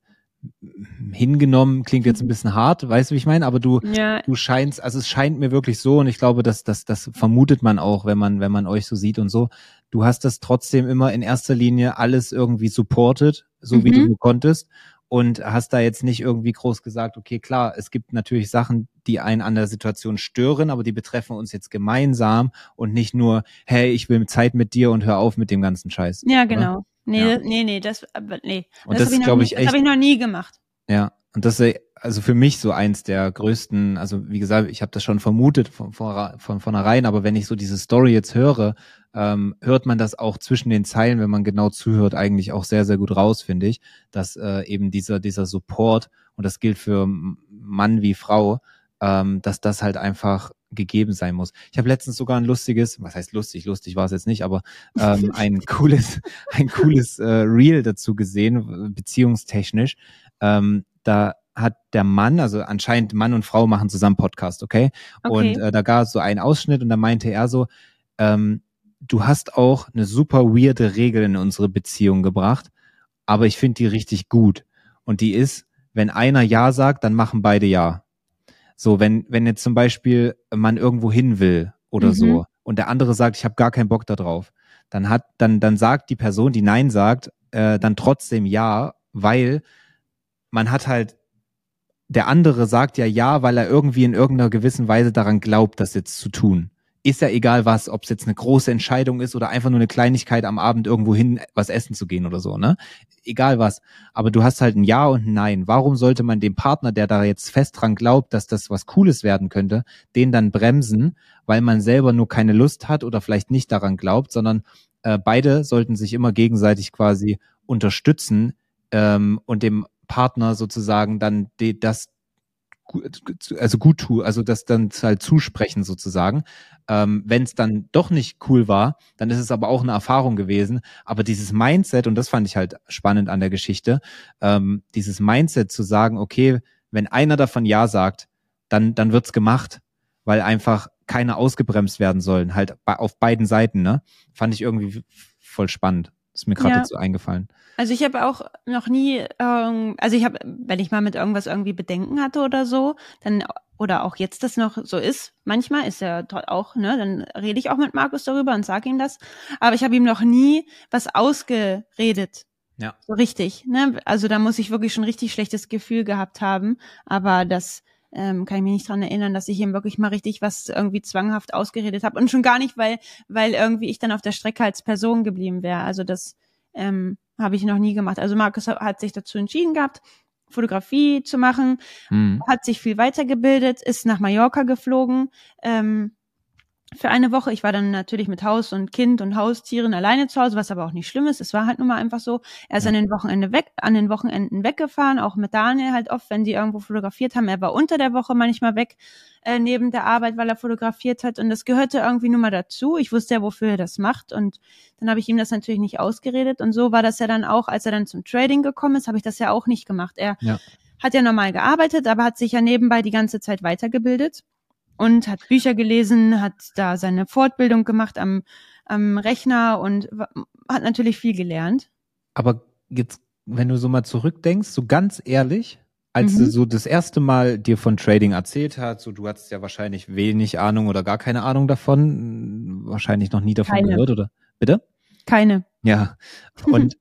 hingenommen, klingt jetzt ein bisschen hart, weißt du, wie ich meine? Aber du, Ja, du scheinst, also es scheint mir wirklich so, und ich glaube, dass das, das vermutet man auch, wenn man, wenn man euch so sieht und so. Du hast das trotzdem immer in erster Linie alles irgendwie supported, so wie Mhm. du nur konntest. Und hast da jetzt nicht irgendwie groß gesagt, okay, klar, es gibt natürlich Sachen, die einen an der Situation stören, aber die betreffen uns jetzt gemeinsam und nicht nur, hey, ich will Zeit mit dir und hör auf mit dem ganzen Scheiß. Ja, oder? genau. Nee, Ja. das- nee, nee, das, nee. Und das, hab ich ist, noch ich, Das echt habe ich noch nie gemacht. ja, und das ist also für mich so eins der größten, also wie gesagt, ich habe das schon vermutet von, von, von vornherein, aber wenn ich so diese Story jetzt höre, ähm, hört man das auch zwischen den Zeilen, wenn man genau zuhört, eigentlich auch sehr, sehr gut raus, finde ich, dass äh, eben dieser, dieser Support, und das gilt für Mann wie Frau, ähm, dass das halt einfach gegeben sein muss. Ich habe letztens sogar ein lustiges, was heißt lustig, lustig war es jetzt nicht, aber ähm, ein cooles, ein cooles äh, Reel dazu gesehen, beziehungstechnisch. Ähm, da hat der Mann, also anscheinend Mann und Frau machen zusammen Podcast, okay? okay. Und äh, da gab es so einen Ausschnitt und da meinte er so, ähm, du hast auch eine super weirde Regel in unsere Beziehung gebracht, aber ich finde die richtig gut. Und die ist, wenn einer Ja sagt, dann machen beide Ja. So, wenn, wenn jetzt zum Beispiel man irgendwo hin will oder mhm. so und der andere sagt, ich habe gar keinen Bock da drauf, dann hat, dann, dann sagt die Person, die Nein sagt, äh, dann trotzdem ja, weil man hat halt, der andere sagt ja ja, weil er irgendwie in irgendeiner gewissen Weise daran glaubt, das jetzt zu tun ist ja egal was, ob es jetzt eine große Entscheidung ist oder einfach nur eine Kleinigkeit am Abend irgendwo hin was essen zu gehen oder so, ne? Egal was. Aber du hast halt ein Ja und ein Nein. Warum sollte man dem Partner, der da jetzt fest dran glaubt, dass das was Cooles werden könnte, den dann bremsen, weil man selber nur keine Lust hat oder vielleicht nicht daran glaubt, sondern äh, beide sollten sich immer gegenseitig quasi unterstützen ähm, und dem Partner sozusagen dann die, das also gut tue, also das dann halt zusprechen sozusagen. Ähm, Wenn es dann doch nicht cool war, dann ist es aber auch eine Erfahrung gewesen. Aber dieses Mindset, und das fand ich halt spannend an der Geschichte, ähm, dieses Mindset zu sagen, okay, wenn einer davon Ja sagt, dann, dann wird's gemacht, weil einfach keiner ausgebremst werden sollen, halt auf beiden Seiten, ne? Fand ich irgendwie voll spannend. Ist mir gerade ja. dazu eingefallen. Also ich habe auch noch nie, ähm, also ich habe, wenn ich mal mit irgendwas irgendwie Bedenken hatte oder so, dann oder auch jetzt das noch so ist, manchmal ist er auch, ne, dann rede ich auch mit Markus darüber und sage ihm das. Aber ich habe ihm noch nie was ausgeredet. Ja. So richtig, ne? Also da muss ich wirklich schon richtig schlechtes Gefühl gehabt haben. Aber das ähm, kann ich mich nicht dran erinnern, dass ich ihm wirklich mal richtig was irgendwie zwanghaft ausgeredet habe. Und schon gar nicht, weil, weil irgendwie ich dann auf der Strecke als Person geblieben wäre. Also das ähm, habe ich noch nie gemacht. Also Markus hat sich dazu entschieden gehabt, Fotografie zu machen, mhm. hat sich viel weitergebildet, ist nach Mallorca geflogen, ähm, für eine Woche. Ich war dann natürlich mit Haus und Kind und Haustieren alleine zu Hause, was aber auch nicht schlimm ist. Es war halt nun mal einfach so. Er ist ja. an den Wochenende weg, an den Wochenenden weggefahren, auch mit Daniel halt oft, wenn die irgendwo fotografiert haben. Er war unter der Woche manchmal weg, äh, neben der Arbeit, weil er fotografiert hat. Und das gehörte irgendwie nur mal dazu. Ich wusste ja, wofür er das macht. Und dann habe ich ihm das natürlich nicht ausgeredet. Und so war das ja dann auch, als er dann zum Trading gekommen ist, habe ich das ja auch nicht gemacht. Er ja. hat ja normal gearbeitet, aber hat sich ja nebenbei die ganze Zeit weitergebildet und hat Bücher gelesen, hat da seine Fortbildung gemacht am, am Rechner und hat natürlich viel gelernt. Aber jetzt, wenn du so mal zurückdenkst, so ganz ehrlich, als mhm. du so das erste Mal dir von Trading erzählt hast, so du hattest ja wahrscheinlich wenig Ahnung oder gar keine Ahnung davon, wahrscheinlich noch nie davon keine. gehört, oder? Bitte? Keine. Ja. Und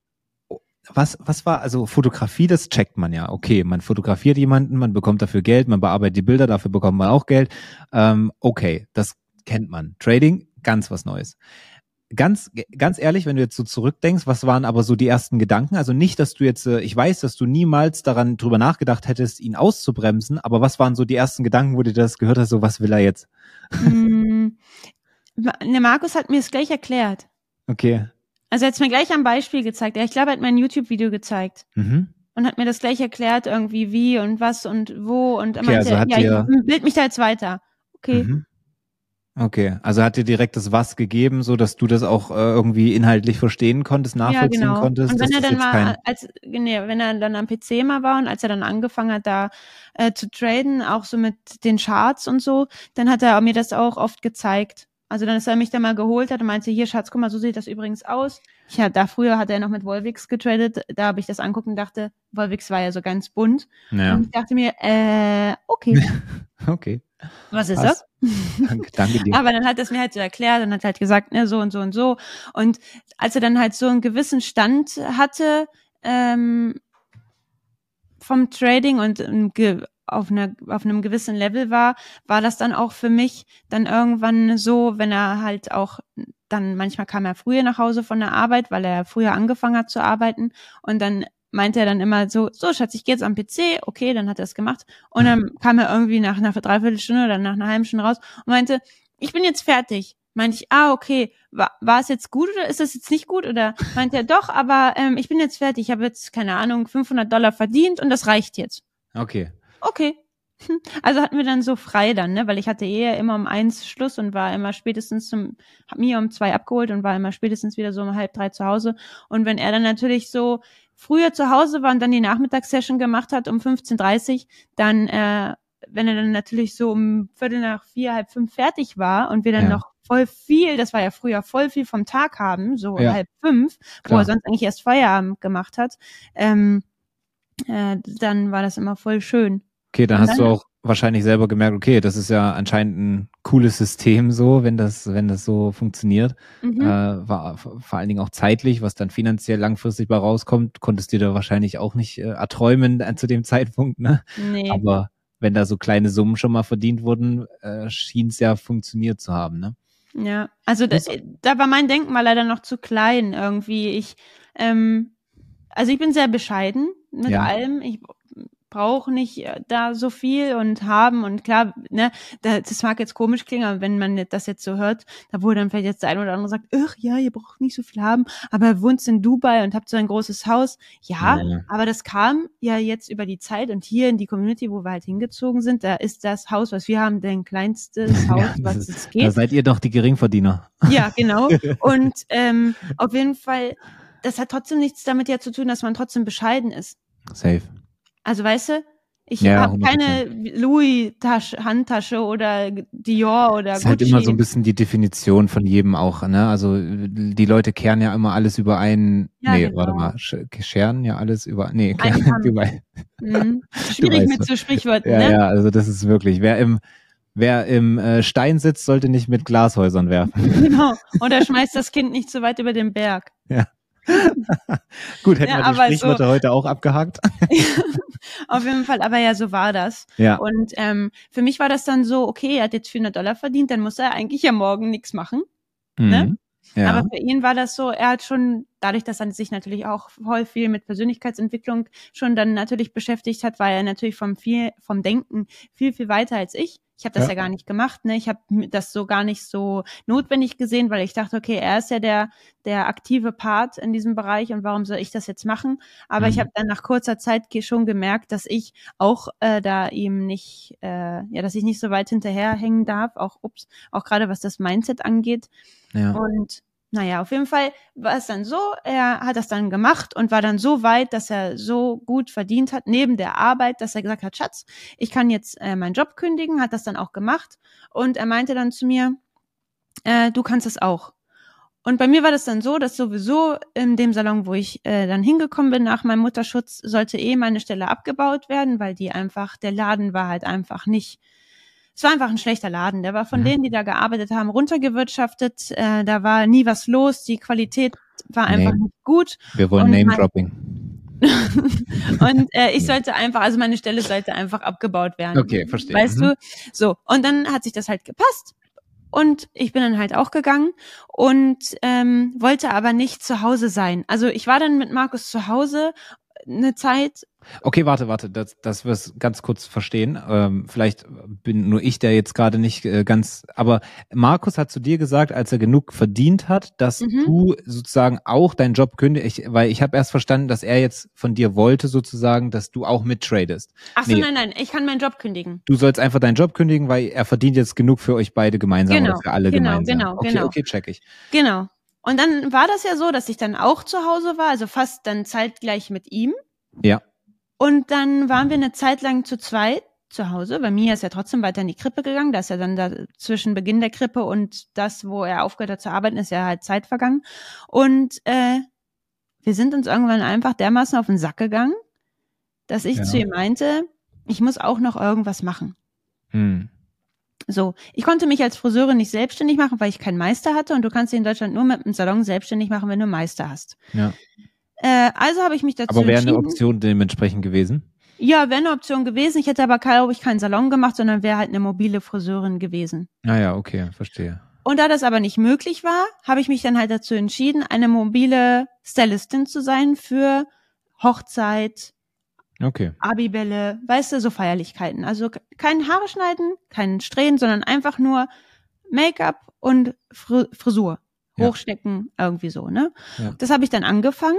was, was war, also Fotografie, das checkt man ja. Okay, man fotografiert jemanden, man bekommt dafür Geld, man bearbeitet die Bilder, dafür bekommt man auch Geld. Ähm, okay, das kennt man. Trading, ganz was Neues. Ganz, ganz ehrlich, wenn du jetzt so zurückdenkst, was waren aber so die ersten Gedanken? Also nicht, dass du jetzt, äh, ich weiß, dass du niemals daran drüber nachgedacht hättest, ihn auszubremsen, aber was waren so die ersten Gedanken, wo du das gehört hast, so was will er jetzt? Mm, ne, Markus hat mir es gleich erklärt. Okay. Also er hat es mir gleich am Beispiel gezeigt. Ja, ich glaube, er hat mir ein YouTube-Video gezeigt. Mhm. Und hat mir das gleich erklärt, irgendwie wie und was und wo. Und okay, meinte, also ja, ich bild mich da jetzt weiter. Okay. Mhm. Okay, also hat dir direkt das Was gegeben, so dass du das auch äh, irgendwie inhaltlich verstehen konntest, nachvollziehen ja, genau. konntest. Und wenn er dann mal, als, nee, wenn er dann am PC mal war und als er dann angefangen hat, da äh, zu traden, auch so mit den Charts und so, dann hat er mir das auch oft gezeigt. Also dann ist er mich da mal geholt hat und meinte, hier Schatz, guck mal, so sieht das übrigens aus. Ich hab, da früher hat er noch mit Volvix getradet, da habe ich das anguckt und dachte, Volvix war ja so ganz bunt. Ja. Und ich dachte mir, äh, okay. okay. Was ist Was? das? Danke, danke dir. Aber dann hat er es mir halt so erklärt und hat halt gesagt, ne, so und so und so. Und als er dann halt so einen gewissen Stand hatte, ähm, vom Trading und auf, einer, auf einem gewissen Level war, war das dann auch für mich dann irgendwann so, wenn er halt auch dann manchmal kam er früher nach Hause von der Arbeit, weil er früher angefangen hat zu arbeiten und dann meinte er dann immer so, so Schatz, ich gehe jetzt am PC, okay, dann hat er es gemacht und dann kam er irgendwie nach einer Dreiviertelstunde oder nach einer halben Stunde raus und meinte, ich bin jetzt fertig. meinte ich, ah, okay, war, war es jetzt gut oder ist das jetzt nicht gut? Oder meinte er, doch, aber ähm, ich bin jetzt fertig, ich habe jetzt, keine Ahnung, 500 Dollar verdient und das reicht jetzt. Okay. Okay. Also hatten wir dann so frei dann, ne? Weil ich hatte eher immer um eins Schluss und war immer spätestens zum, hab mir um zwei abgeholt und war immer spätestens wieder so um halb drei zu Hause. Und wenn er dann natürlich so früher zu Hause war und dann die Nachmittagssession gemacht hat um 15.30 dann, äh, wenn er dann natürlich so um Viertel nach vier, halb fünf fertig war und wir dann ja. noch voll viel, das war ja früher voll viel vom Tag haben, so ja. halb fünf, Klar. wo er sonst eigentlich erst Feierabend gemacht hat, ähm, äh, dann war das immer voll schön. Okay, dann, hast du auch wahrscheinlich selber gemerkt, okay, das ist ja anscheinend ein cooles System so, wenn das, wenn das so funktioniert. Mhm. Äh, war vor allen Dingen auch zeitlich, was dann finanziell langfristig bei rauskommt, konntest du dir da wahrscheinlich auch nicht äh, erträumen äh, zu dem Zeitpunkt, ne? Nee. Aber wenn da so kleine Summen schon mal verdient wurden, äh, schien es ja funktioniert zu haben, ne? Ja, also da, da war mein Denken mal leider noch zu klein irgendwie. Ich, ähm, also ich bin sehr bescheiden mit ja. allem. Ich brauche nicht äh, da so viel und haben und klar, ne, das mag jetzt komisch klingen, aber wenn man das jetzt so hört, da wurde dann vielleicht jetzt der eine oder andere sagt, ach ja, ihr braucht nicht so viel haben, aber ihr wohnt in Dubai und habt so ein großes Haus. Ja, ja, aber das kam ja jetzt über die Zeit und hier in die Community, wo wir halt hingezogen sind, da ist das Haus, was wir haben, dein kleinstes Haus, ja, was es geht. Da seid ihr doch die Geringverdiener. Ja, genau. Und ähm, auf jeden Fall, das hat trotzdem nichts damit ja zu tun, dass man trotzdem bescheiden ist. Safe. Also weißt du, ich ja, habe keine Louis-Handtasche oder Dior oder Das ist halt immer so ein bisschen die Definition von jedem auch, ne? Also die Leute kehren ja immer alles über einen, ja, nee, genau. warte mal, scheren ja alles über, nee, kehren über mhm. Schwierig mit so Sprichwörtern, ja, ne? Ja, also das ist wirklich, wer im, wer im äh, Stein sitzt, sollte nicht mit Glashäusern werfen. Genau, oder schmeißt das Kind nicht so weit über den Berg. Ja. Gut, hätten ja, wir die Sprichwörter so, heute auch abgehakt. auf jeden Fall, aber ja, so war das. Ja. Und ähm, für mich war das dann so, okay, er hat jetzt 400 Dollar verdient, dann muss er eigentlich ja morgen nichts machen. Ne? Mhm. Ne? Ja. Aber für ihn war das so, er hat schon, dadurch, dass er sich natürlich auch voll viel mit Persönlichkeitsentwicklung schon dann natürlich beschäftigt hat, war er natürlich vom viel, vom Denken viel, viel weiter als ich. Ich habe das ja. ja. gar nicht gemacht, ne? Ich habe das so gar nicht so notwendig gesehen, weil ich dachte, okay, er ist ja der der aktive Part in diesem Bereich und warum soll ich das jetzt machen? Aber mhm. ich habe dann nach kurzer Zeit schon gemerkt, dass ich auch äh, da ihm nicht, äh, ja, dass ich nicht so weit hinterherhängen darf, auch ups, auch gerade was das Mindset angeht. Ja. Und naja, auf jeden Fall war es dann so, er hat das dann gemacht und war dann so weit, dass er so gut verdient hat neben der Arbeit, dass er gesagt hat, Schatz, ich kann jetzt äh, meinen Job kündigen, hat das dann auch gemacht und er meinte dann zu mir, äh, du kannst es auch. Und bei mir war das dann so, dass sowieso in dem Salon, wo ich äh, dann hingekommen bin nach meinem Mutterschutz, sollte eh meine Stelle abgebaut werden, weil die einfach, der Laden war halt einfach nicht es war einfach ein schlechter Laden. Der war von mhm. denen, die da gearbeitet haben, runtergewirtschaftet. Äh, da war nie was los. Die Qualität war einfach nee. nicht gut. Wir wollen Name-Dropping. und äh, ich sollte einfach, also meine Stelle sollte einfach abgebaut werden. Okay, verstehe. Weißt mhm. du? So. Und dann hat sich das halt gepasst. Und ich bin dann halt auch gegangen und ähm, wollte aber nicht zu Hause sein. Also ich war dann mit Markus zu Hause eine Zeit. Okay, warte, warte, dass, dass wir es ganz kurz verstehen. Ähm, vielleicht bin nur ich der jetzt gerade nicht äh, ganz, aber Markus hat zu dir gesagt, als er genug verdient hat, dass mhm. du sozusagen auch deinen Job kündigst, weil ich habe erst verstanden, dass er jetzt von dir wollte sozusagen, dass du auch mittradest. Ach so, nee. nein, nein, ich kann meinen Job kündigen. Du sollst einfach deinen Job kündigen, weil er verdient jetzt genug für euch beide gemeinsam genau, oder für alle genau, gemeinsam. Genau, okay, genau. Okay, check ich. Genau. Und dann war das ja so, dass ich dann auch zu Hause war, also fast dann zeitgleich mit ihm. Ja. Und dann waren wir eine Zeit lang zu zweit zu Hause. Bei mir ist er trotzdem weiter in die Krippe gegangen. Da ist ja dann da zwischen Beginn der Krippe und das, wo er aufgehört hat zu arbeiten, ist ja halt Zeit vergangen. Und äh, wir sind uns irgendwann einfach dermaßen auf den Sack gegangen, dass ich ja. zu ihm meinte, ich muss auch noch irgendwas machen. Hm. So, ich konnte mich als Friseurin nicht selbstständig machen, weil ich keinen Meister hatte und du kannst dich in Deutschland nur mit einem Salon selbstständig machen, wenn du einen Meister hast. Ja. Äh, also habe ich mich dazu Aber wäre eine Option dementsprechend gewesen? Ja, wäre eine Option gewesen. Ich hätte aber, glaube ich, keinen Salon gemacht, sondern wäre halt eine mobile Friseurin gewesen. Ah ja, okay, verstehe. Und da das aber nicht möglich war, habe ich mich dann halt dazu entschieden, eine mobile Stylistin zu sein für Hochzeit, okay. Abibälle, weißt du, so Feierlichkeiten. Also kein Haare schneiden, kein Strähnen, sondern einfach nur Make-up und Fri Frisur. Ja. Hochstecken, irgendwie so, ne? Ja. Das habe ich dann angefangen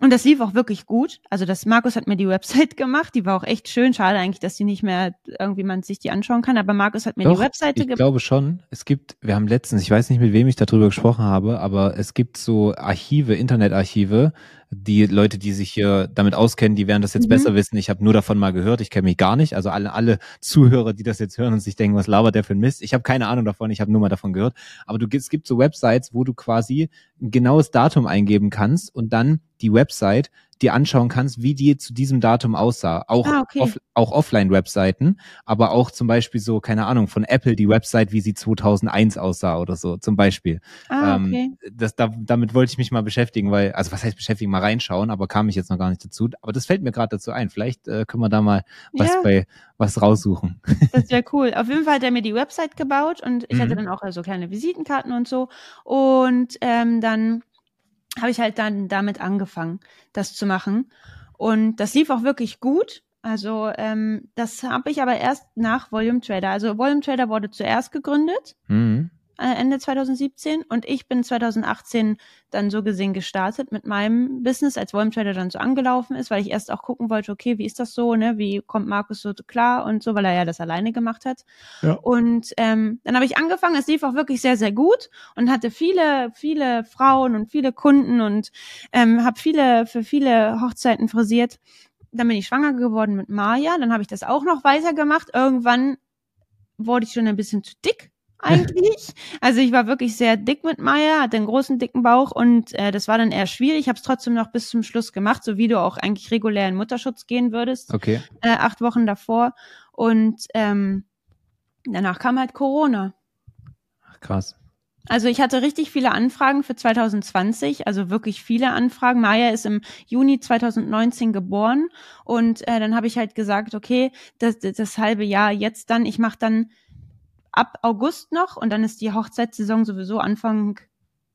und das lief auch wirklich gut. Also das Markus hat mir die Website gemacht, die war auch echt schön. Schade eigentlich, dass die nicht mehr irgendwie man sich die anschauen kann, aber Markus hat mir Doch, die Webseite ich gemacht. glaube schon. Es gibt, wir haben letztens, ich weiß nicht, mit wem ich darüber gesprochen habe, aber es gibt so Archive, Internetarchive, die Leute, die sich hier damit auskennen, die werden das jetzt Mhm. besser wissen. Ich habe nur davon mal gehört, ich kenne mich gar nicht. Also alle, alle Zuhörer, die das jetzt hören und sich denken, was labert der für ein Mist? Ich habe keine Ahnung davon, ich habe nur mal davon gehört. Aber du, es gibt so Websites, wo du quasi ein genaues Datum eingeben kannst und dann die Website dir anschauen kannst, wie die zu diesem Datum aussah. Auch, Ah, okay. off, auch Offline-Webseiten, aber auch zum Beispiel so, keine Ahnung, von Apple die Website, wie sie 2001 aussah oder so, zum Beispiel. Ah, Ähm, okay. das, da, damit wollte ich mich mal beschäftigen, weil, also was heißt beschäftigen, mal reinschauen, aber kam ich jetzt noch gar nicht dazu. Aber das fällt mir gerade dazu ein. Vielleicht äh, können wir da mal was Ja. bei was raussuchen. Das wäre cool. Auf jeden Fall hat er mir die Website gebaut und ich hatte Mhm. dann auch so kleine Visitenkarten und so. Und ähm, dann habe ich halt dann damit angefangen, das zu machen. Und das lief auch wirklich gut. Also ähm, das habe ich aber erst nach Volume Trader. Also Volume Trader wurde zuerst gegründet, Mhm. Äh, Ende 2017. Und ich bin 2018 dann so gesehen gestartet mit meinem Business, als Volume Trader dann so angelaufen ist, weil ich erst auch gucken wollte, okay, wie ist das so, ne? Wie kommt Markus so klar und so, weil er ja das alleine gemacht hat. Ja. Und ähm, dann habe ich angefangen, es lief auch wirklich sehr, sehr gut und hatte viele, viele Frauen und viele Kunden und ähm, habe viele für viele Hochzeiten frisiert. Dann bin ich schwanger geworden mit Maja, dann habe ich das auch noch weiter gemacht. Irgendwann wurde ich schon ein bisschen zu dick eigentlich. Also ich war wirklich sehr dick mit Maya, hatte einen großen, dicken Bauch und äh, das war dann eher schwierig. Ich habe es trotzdem noch bis zum Schluss gemacht, so wie du auch eigentlich regulär in Mutterschutz gehen würdest, Okay. äh, acht Wochen davor. Und ähm, danach kam halt Corona. Ach, krass. Also ich hatte richtig viele Anfragen für 2020, also wirklich viele Anfragen. Maya ist im Juni 2019 geboren und äh, dann habe ich halt gesagt, okay, das, das, das halbe Jahr jetzt dann, ich mache dann ab August noch und dann ist die Hochzeitssaison sowieso Anfang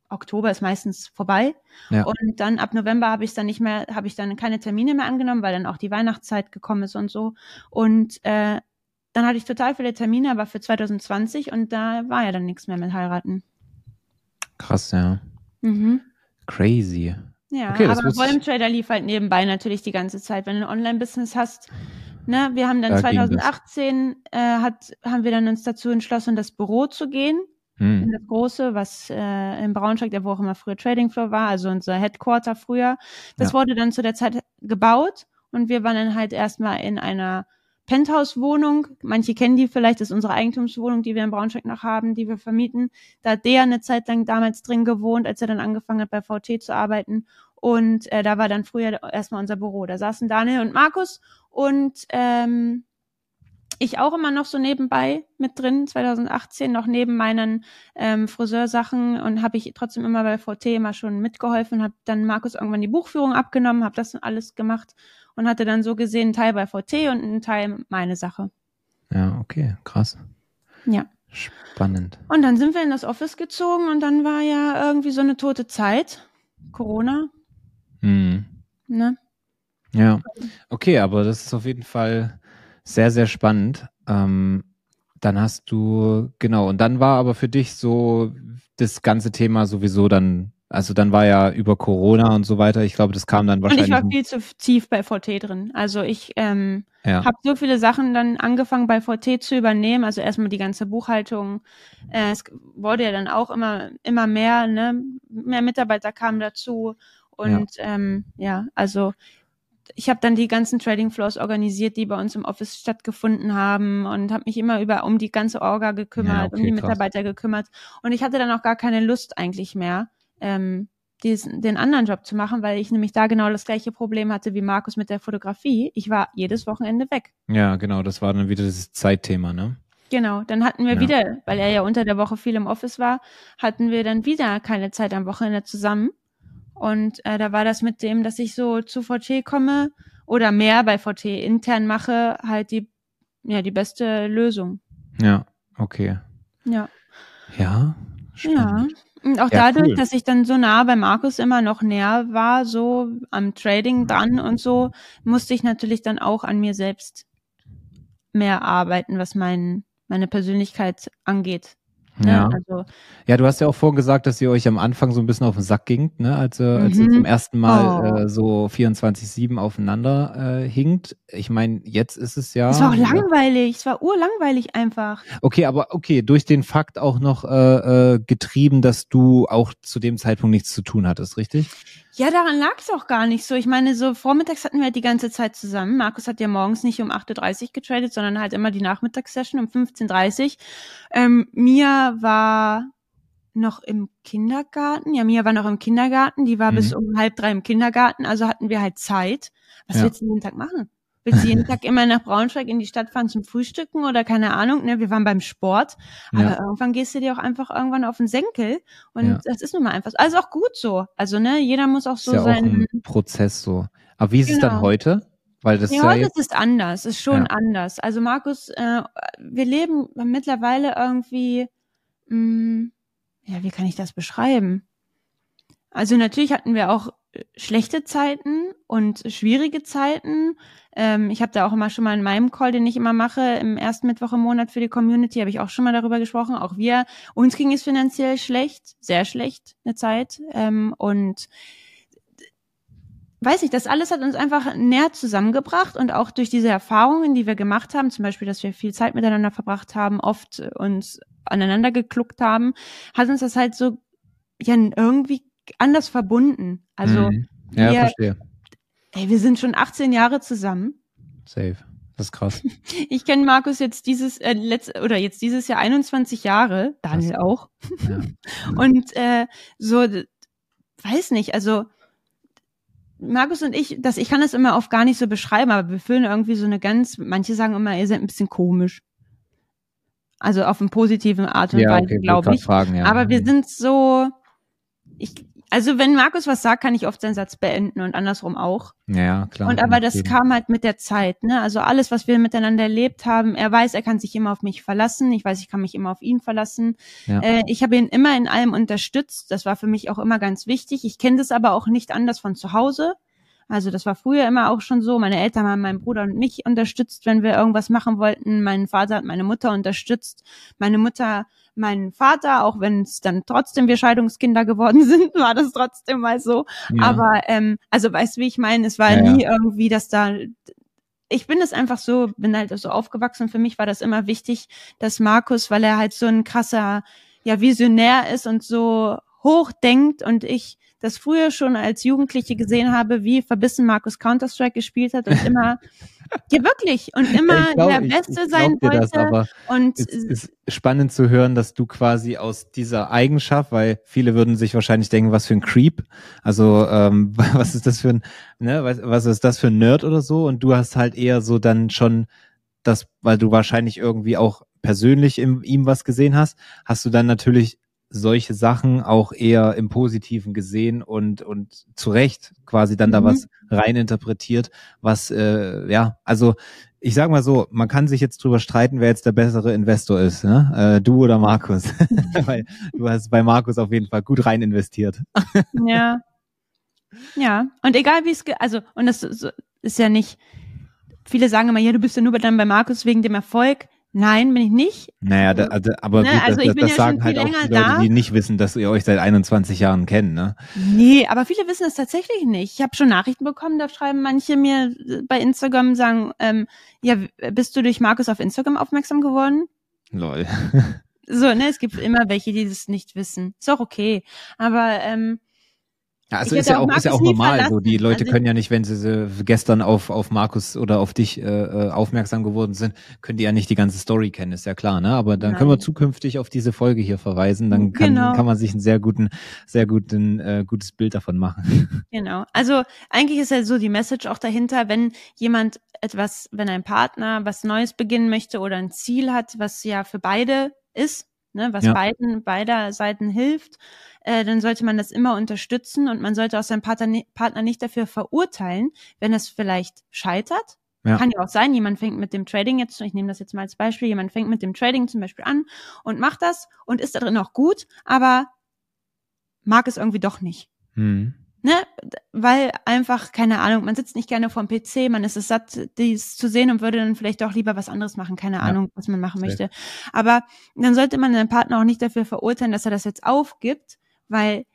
Oktober ist meistens vorbei Ja. und dann ab November habe ich dann nicht mehr, habe ich dann keine Termine mehr angenommen, weil dann auch die Weihnachtszeit gekommen ist und so und äh, dann hatte ich total viele Termine, aber für 2020 und da war ja dann nichts mehr mit heiraten. Krass, ja. Mhm. Crazy. Ja, Okay, aber. Volume Trader lief halt nebenbei natürlich die ganze Zeit. Wenn du ein Online-Business hast, ne, wir haben dann Da ging das. 2018 äh, hat, haben wir dann uns dazu entschlossen, in das Büro zu gehen, in Hm. das große, was äh, in Braunschweig, der wo auch immer früher Trading Floor war, also unser Headquarter früher. Das Ja. wurde dann zu der Zeit gebaut und wir waren dann halt erstmal in einer Penthouse-Wohnung. Manche kennen die vielleicht, das ist unsere Eigentumswohnung, die wir in Braunschweig noch haben, die wir vermieten. Da hat der eine Zeit lang damals drin gewohnt, als er dann angefangen hat, bei VT zu arbeiten. Und äh, da war dann früher erstmal unser Büro. Da saßen Daniel und Markus und ähm, ich auch immer noch so nebenbei mit drin, 2018, noch neben meinen ähm, Friseursachen und habe ich trotzdem immer bei VT immer schon mitgeholfen, habe dann Markus irgendwann die Buchführung abgenommen, habe das alles gemacht und hatte dann so gesehen einen Teil bei VT und einen Teil meine Sache. Ja, okay, krass. Ja. Spannend. Und dann sind wir in das Office gezogen und dann war ja irgendwie so eine tote Zeit. Corona, Hm. ne? Ja, okay, aber das ist auf jeden Fall sehr, sehr spannend. Ähm, dann hast du, genau, und dann war aber für dich so das ganze Thema sowieso dann, also dann war ja über Corona und so weiter, ich glaube, das kam dann Und ich wahrscheinlich. war viel zu tief bei VT drin. Also ich ähm, ja, habe so viele Sachen dann angefangen bei VT zu übernehmen. Also erstmal die ganze Buchhaltung. Äh, es wurde ja dann auch immer immer mehr, ne? Mehr Mitarbeiter kamen dazu und ähm, ja, also ich habe dann die ganzen Trading Floors organisiert, die bei uns im Office stattgefunden haben und habe mich immer über um die ganze Orga gekümmert, Ja, um okay, die krass. Mitarbeiter gekümmert und ich hatte dann auch gar keine Lust eigentlich mehr. Ähm, diesen, den anderen Job zu machen, weil ich nämlich da genau das gleiche Problem hatte wie Markus mit der Fotografie. Ich war jedes Wochenende weg. ja, genau, das war dann wieder das Zeitthema, ne? Genau, dann hatten wir Ja. wieder, weil er ja unter der Woche viel im Office war, hatten wir dann wieder keine Zeit am Wochenende zusammen. Und äh, da war das mit dem, dass ich so zu VT komme oder mehr bei VT intern mache, halt die, ja, die beste Lösung. Ja, okay. Ja. Ja, spannend. Und auch Ja, dadurch, cool. dass ich dann so nah bei Markus immer noch näher war, so am Trading dran und so, musste ich natürlich dann auch an mir selbst mehr arbeiten, was mein, meine Persönlichkeit angeht. Ne? Ja. Also, ja, du hast ja auch vorhin gesagt, dass ihr euch am Anfang so ein bisschen auf den Sack gingt, ne? als, äh, als ihr mhm. zum ersten Mal oh. äh, so 24-7 aufeinander äh, hinkt. Ich meine, jetzt ist es ja. Es war auch langweilig, es war urlangweilig einfach. Okay, aber okay, durch den Fakt auch noch äh, äh, getrieben, dass du auch zu dem Zeitpunkt nichts zu tun hattest, richtig? Ja, daran lag es auch gar nicht so. Ich meine, so vormittags hatten wir halt die ganze Zeit zusammen. Markus hat ja morgens nicht um 8.30 Uhr getradet, sondern halt immer die Nachmittagssession um 15.30 Uhr. Ähm, Mia war noch im Kindergarten. Ja, Mia war noch im Kindergarten. Die war mhm. bis um halb drei im Kindergarten. Also hatten wir halt Zeit. Was ja. willst du jeden Tag machen? Willst du jeden Tag immer nach Braunschweig in die Stadt fahren zum Frühstücken oder keine Ahnung, ne? Wir waren beim Sport, aber ja. irgendwann gehst du dir auch einfach irgendwann auf den Senkel und ja. das ist nun mal einfach, also auch gut so. Also, ne, jeder muss auch so ist ja sein. Auch ein Prozess so. Aber wie ist genau. es dann genau. heute? Weil das ja, heute ist es anders, ist schon ja. anders. Also Markus, äh, wir leben mittlerweile irgendwie, mh, mm, ja, wie kann ich das beschreiben? Also natürlich hatten wir auch schlechte Zeiten und schwierige Zeiten. Ähm, ich habe da auch immer schon mal in meinem Call, den ich immer mache, im ersten Mittwoch im Monat für die Community, habe ich auch schon mal darüber gesprochen. Auch wir, uns ging es finanziell schlecht, sehr schlecht eine Zeit. Ähm, und weiß ich, das alles hat uns einfach näher zusammengebracht und auch durch diese Erfahrungen, die wir gemacht haben, zum Beispiel, dass wir viel Zeit miteinander verbracht haben, oft uns aneinander gekluckt haben, hat uns das halt so ja irgendwie anders verbunden. Also mhm. ja, wir, verstehe. Ey, wir sind schon 18 Jahre zusammen. Safe. Das ist krass. Ich kenne Markus jetzt dieses äh, letzt, oder jetzt dieses Jahr 21 Jahre, Daniel auch. Ja. Und äh, so weiß nicht, also Markus und ich, das ich kann das immer oft gar nicht so beschreiben, aber wir fühlen irgendwie so eine ganz, manche sagen immer, ihr seid ein bisschen komisch. Also auf eine positive Art und ja, Weise, okay, glaube ich. Fragen, ja. Aber wir sind so, ich, also wenn Markus was sagt, kann ich oft seinen Satz beenden und andersrum auch. Ja, klar. Und aber das kam halt mit der Zeit, ne? Also alles, was wir miteinander erlebt haben, er weiß, er kann sich immer auf mich verlassen. Ich weiß, ich kann mich immer auf ihn verlassen. Ja. Äh, ich habe ihn immer in allem unterstützt. Das war für mich auch immer ganz wichtig. Ich kenne das aber auch nicht anders von zu Hause. Also das war früher immer auch schon so. Meine Eltern haben meinen Bruder und mich unterstützt, wenn wir irgendwas machen wollten. Mein Vater hat meine Mutter unterstützt. Meine Mutter meinen Vater, auch wenn es dann trotzdem wir Scheidungskinder geworden sind, war das trotzdem mal so. Ja. Aber ähm, also weißt du, wie ich meine? Es war ja, nie ja. irgendwie, dass da ich bin es einfach so, bin halt so aufgewachsen. Für mich war das immer wichtig, dass Markus, weil er halt so ein krasser, ja, Visionär ist und so hoch denkt und ich das früher schon als Jugendliche gesehen habe, wie verbissen Markus Counter-Strike gespielt hat und immer, ja wirklich, und immer glaub, der Beste ich, ich sein wollte. Das, aber und es ist spannend zu hören, dass du quasi aus dieser Eigenschaft, weil viele würden sich wahrscheinlich denken, was für ein Creep, also ähm, was ist das für ein, ne, was, was ist das für ein Nerd oder so, und du hast halt eher so dann schon das, weil du wahrscheinlich irgendwie auch persönlich in ihm was gesehen hast, hast du dann natürlich solche Sachen auch eher im Positiven gesehen und und zu Recht quasi dann mhm. da was reininterpretiert, was äh, ja, also ich sag mal so, man kann sich jetzt drüber streiten, wer jetzt der bessere Investor ist, ne? Äh, du oder Markus, weil du hast bei Markus auf jeden Fall gut rein investiert. ja, ja, und egal wie es, also und das ist ja nicht. Viele sagen immer, ja, du bist ja nur dann bei Markus wegen dem Erfolg. Nein, bin ich nicht. Naja, da, also, aber ne? gut, also das, das ja sagen halt auch die Leute, da. die nicht wissen, dass ihr euch seit 21 Jahren kennt, ne? Nee, aber viele wissen es tatsächlich nicht. Ich habe schon Nachrichten bekommen, da schreiben manche mir bei Instagram, sagen, ähm, ja, bist du durch Markus auf Instagram aufmerksam geworden? Lol. so, ne, es gibt immer welche, die das nicht wissen. Ist auch okay. Aber ähm, ja, also ist ja, auch, ist ja auch normal. So, die Leute also können ja nicht, wenn sie, sie gestern auf, auf Markus oder auf dich äh, äh, aufmerksam geworden sind, können die ja nicht die ganze Story kennen, ist ja klar, ne? Aber dann Nein. können wir zukünftig auf diese Folge hier verweisen. Dann kann, genau. kann man sich ein sehr guten, sehr guten, äh, gutes Bild davon machen. Genau. Also eigentlich ist ja so die Message auch dahinter, wenn jemand etwas, wenn ein Partner was Neues beginnen möchte oder ein Ziel hat, was ja für beide ist, ne, was ja. beiden, beider Seiten hilft, äh, dann sollte man das immer unterstützen und man sollte auch seinen Partner, Partner nicht dafür verurteilen, wenn es vielleicht scheitert. Ja. Kann ja auch sein, jemand fängt mit dem Trading jetzt, ich nehme das jetzt mal als Beispiel, jemand fängt mit dem Trading zum Beispiel an und macht das und ist da drin auch gut, aber mag es irgendwie doch nicht. Mhm. ne, weil einfach, keine Ahnung, man sitzt nicht gerne vor dem PC, man ist es satt, dies zu sehen und würde dann vielleicht auch lieber was anderes machen, keine ja. Ahnung, was man machen Sehr. möchte. Aber dann sollte man den Partner auch nicht dafür verurteilen, dass er das jetzt aufgibt, weil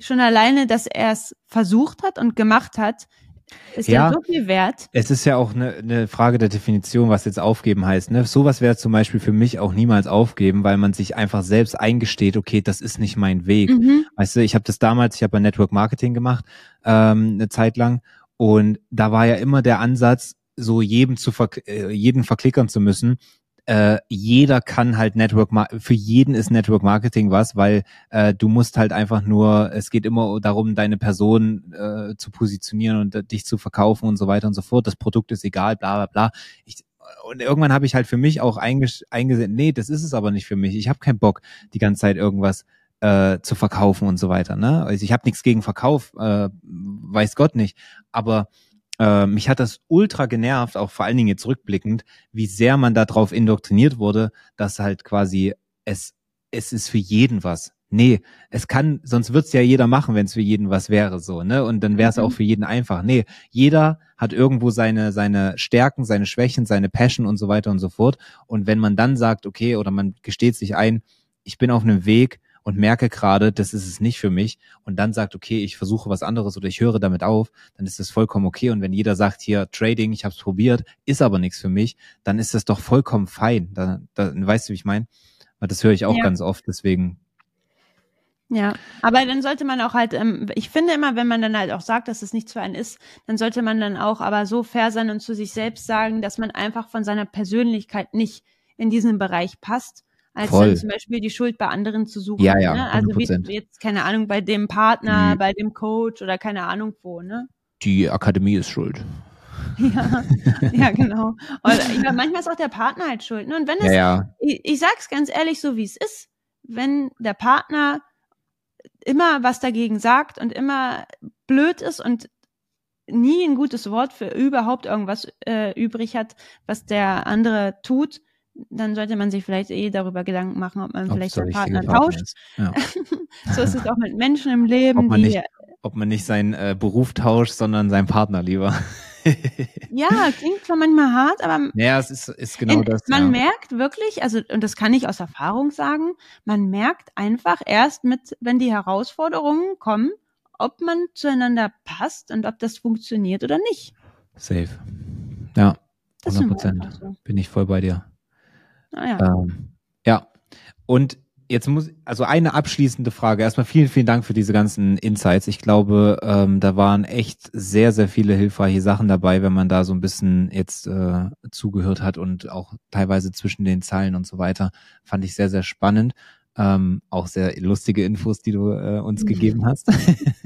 schon alleine, dass er es versucht hat und gemacht hat, ist ja, ja, so viel wert. Es ist ja auch eine, eine Frage der Definition, was jetzt aufgeben heißt. Ne? Sowas wäre zum Beispiel für mich auch niemals aufgeben, weil man sich einfach selbst eingesteht, okay, das ist nicht mein Weg. Mhm. Weißt du, ich habe das damals, ich habe ein Network Marketing gemacht, ähm, eine Zeit lang, und da war ja immer der Ansatz, so jedem zu ver äh, jeden verklickern zu müssen, äh, jeder kann halt Network für jeden ist Network Marketing was, weil äh, du musst halt einfach nur, es geht immer darum, deine Person äh, zu positionieren und äh, dich zu verkaufen und so weiter und so fort. Das Produkt ist egal, bla bla bla. Ich, und irgendwann habe ich halt für mich auch eingesehen, nee, das ist es aber nicht für mich. Ich habe keinen Bock, die ganze Zeit irgendwas äh, zu verkaufen und so weiter. Ne? Also ich habe nichts gegen Verkauf, äh, weiß Gott nicht. Aber äh, mich hat das ultra genervt, auch vor allen Dingen jetzt rückblickend, wie sehr man darauf indoktriniert wurde, dass halt quasi es, es ist für jeden was. Nee, es kann, sonst wird's ja jeder machen, wenn es für jeden was wäre, so, ne? Und dann wäre es mhm. auch für jeden einfach. Nee, jeder hat irgendwo seine, seine Stärken, seine Schwächen, seine Passion und so weiter und so fort. Und wenn man dann sagt, okay, oder man gesteht sich ein, ich bin auf einem Weg, und merke gerade, das ist es nicht für mich und dann sagt, okay, ich versuche was anderes oder ich höre damit auf, dann ist das vollkommen okay. Und wenn jeder sagt, hier Trading, ich habe es probiert, ist aber nichts für mich, dann ist das doch vollkommen fein. Dann, dann weißt du, wie ich meine? Das höre ich auch ja. ganz oft, deswegen ja, aber dann sollte man auch halt, ähm, ich finde immer, wenn man dann halt auch sagt, dass es nichts für einen ist, dann sollte man dann auch aber so fair sein und zu sich selbst sagen, dass man einfach von seiner Persönlichkeit nicht in diesen Bereich passt als Voll. dann zum Beispiel die Schuld bei anderen zu suchen. Ja, ja. Ne? Also wie jetzt, keine Ahnung, bei dem Partner, mhm. bei dem Coach oder keine Ahnung wo, ne? Die Akademie ist schuld. Ja, ja, genau. Und ja, manchmal ist auch der Partner halt schuld. Ne? Und wenn es, ja, ja. Ich, ich sag's ganz ehrlich, so wie es ist, wenn der Partner immer was dagegen sagt und immer blöd ist und nie ein gutes Wort für überhaupt irgendwas äh, übrig hat, was der andere tut, dann sollte man sich vielleicht eh darüber Gedanken machen, ob man ob vielleicht seinen Partner tauscht. Ja. so ist es auch mit Menschen im Leben. Ob man, nicht, ob man nicht seinen äh, Beruf tauscht, sondern seinen Partner lieber. ja, klingt zwar manchmal hart, aber ja, es ist, ist genau in, das. Man ja. merkt wirklich, also und das kann ich aus Erfahrung sagen, man merkt einfach erst mit, wenn die Herausforderungen kommen, ob man zueinander passt und ob das funktioniert oder nicht. Safe. Ja, 100 Prozent. Bin ich voll bei dir. Ah, ja. Ähm, ja. Und jetzt muss, also eine abschließende Frage. Erstmal vielen, vielen Dank für diese ganzen Insights. Ich glaube, ähm, da waren echt sehr, sehr viele hilfreiche Sachen dabei, wenn man da so ein bisschen jetzt äh, zugehört hat und auch teilweise zwischen den Zeilen und so weiter. Fand ich sehr, sehr spannend. Ähm, auch sehr lustige Infos, die du äh, uns mhm. gegeben hast.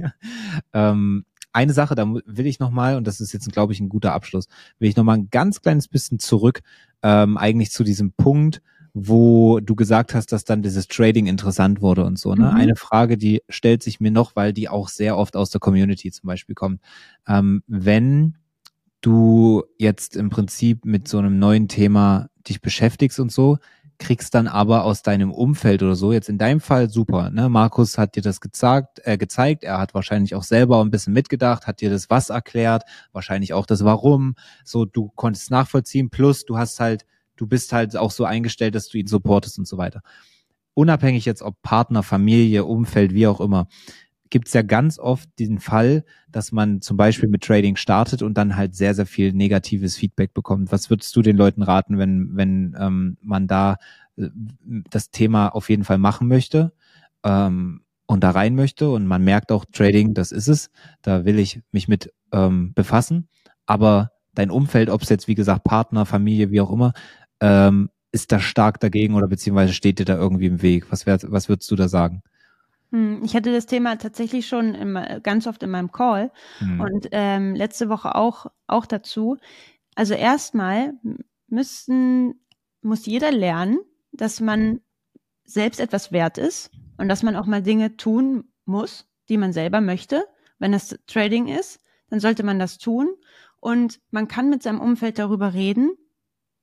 ähm, eine Sache, da will ich nochmal, und das ist jetzt, glaube ich, ein guter Abschluss, will ich nochmal ein ganz kleines bisschen zurück, ähm, eigentlich zu diesem Punkt, wo du gesagt hast, dass dann dieses Trading interessant wurde und so. Ne? Mhm. Eine Frage, die stellt sich mir noch, weil die auch sehr oft aus der Community zum Beispiel kommt. Ähm, wenn du jetzt im Prinzip mit so einem neuen Thema dich beschäftigst und so, kriegst dann aber aus deinem Umfeld oder so, jetzt in deinem Fall super, ne? Markus hat dir das gezeigt, äh, gezeigt, er hat wahrscheinlich auch selber ein bisschen mitgedacht, hat dir das was erklärt, wahrscheinlich auch das Warum, so du konntest nachvollziehen, plus du hast halt, du bist halt auch so eingestellt, dass du ihn supportest und so weiter. Unabhängig jetzt ob Partner, Familie, Umfeld, wie auch immer gibt es ja ganz oft den Fall, dass man zum Beispiel mit Trading startet und dann halt sehr, sehr viel negatives Feedback bekommt. Was würdest du den Leuten raten, wenn, wenn ähm, man da äh, das Thema auf jeden Fall machen möchte ähm, und da rein möchte und man merkt auch, Trading, das ist es, da will ich mich mit ähm, befassen, aber dein Umfeld, ob es jetzt wie gesagt Partner, Familie, wie auch immer, ähm, ist da stark dagegen oder beziehungsweise steht dir da irgendwie im Weg? Was, wär, was würdest du da sagen? Hm, ich hatte das Thema tatsächlich schon im, ganz oft in meinem Call mhm. und ähm, letzte Woche auch, auch dazu. Also erstmal müssten, muss jeder lernen, dass man selbst etwas wert ist und dass man auch mal Dinge tun muss, die man selber möchte. Wenn das Trading ist, dann sollte man das tun und man kann mit seinem Umfeld darüber reden,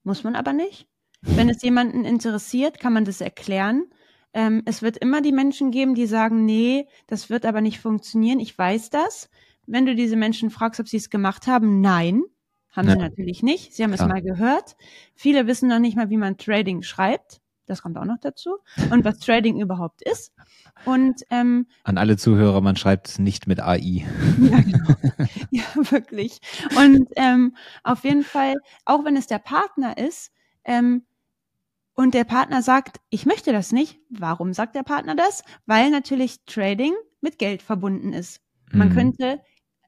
muss man aber nicht. Wenn es jemanden interessiert, kann man das erklären Ähm, es wird immer die Menschen geben, die sagen, nee, das wird aber nicht funktionieren. Ich weiß das. Wenn du diese Menschen fragst, ob sie es gemacht haben, nein, haben ja. sie natürlich nicht. Sie haben Klar. es mal gehört. Viele wissen noch nicht mal, wie man Trading schreibt. Das kommt auch noch dazu. Und was Trading überhaupt ist. Und ähm, an alle Zuhörer, man schreibt es nicht mit AI. Ja, genau. ja wirklich. Und ähm, auf jeden Fall, auch wenn es der Partner ist, ähm, und der Partner sagt, ich möchte das nicht. Warum sagt der Partner das? Weil natürlich Trading mit Geld verbunden ist. Man mhm. könnte,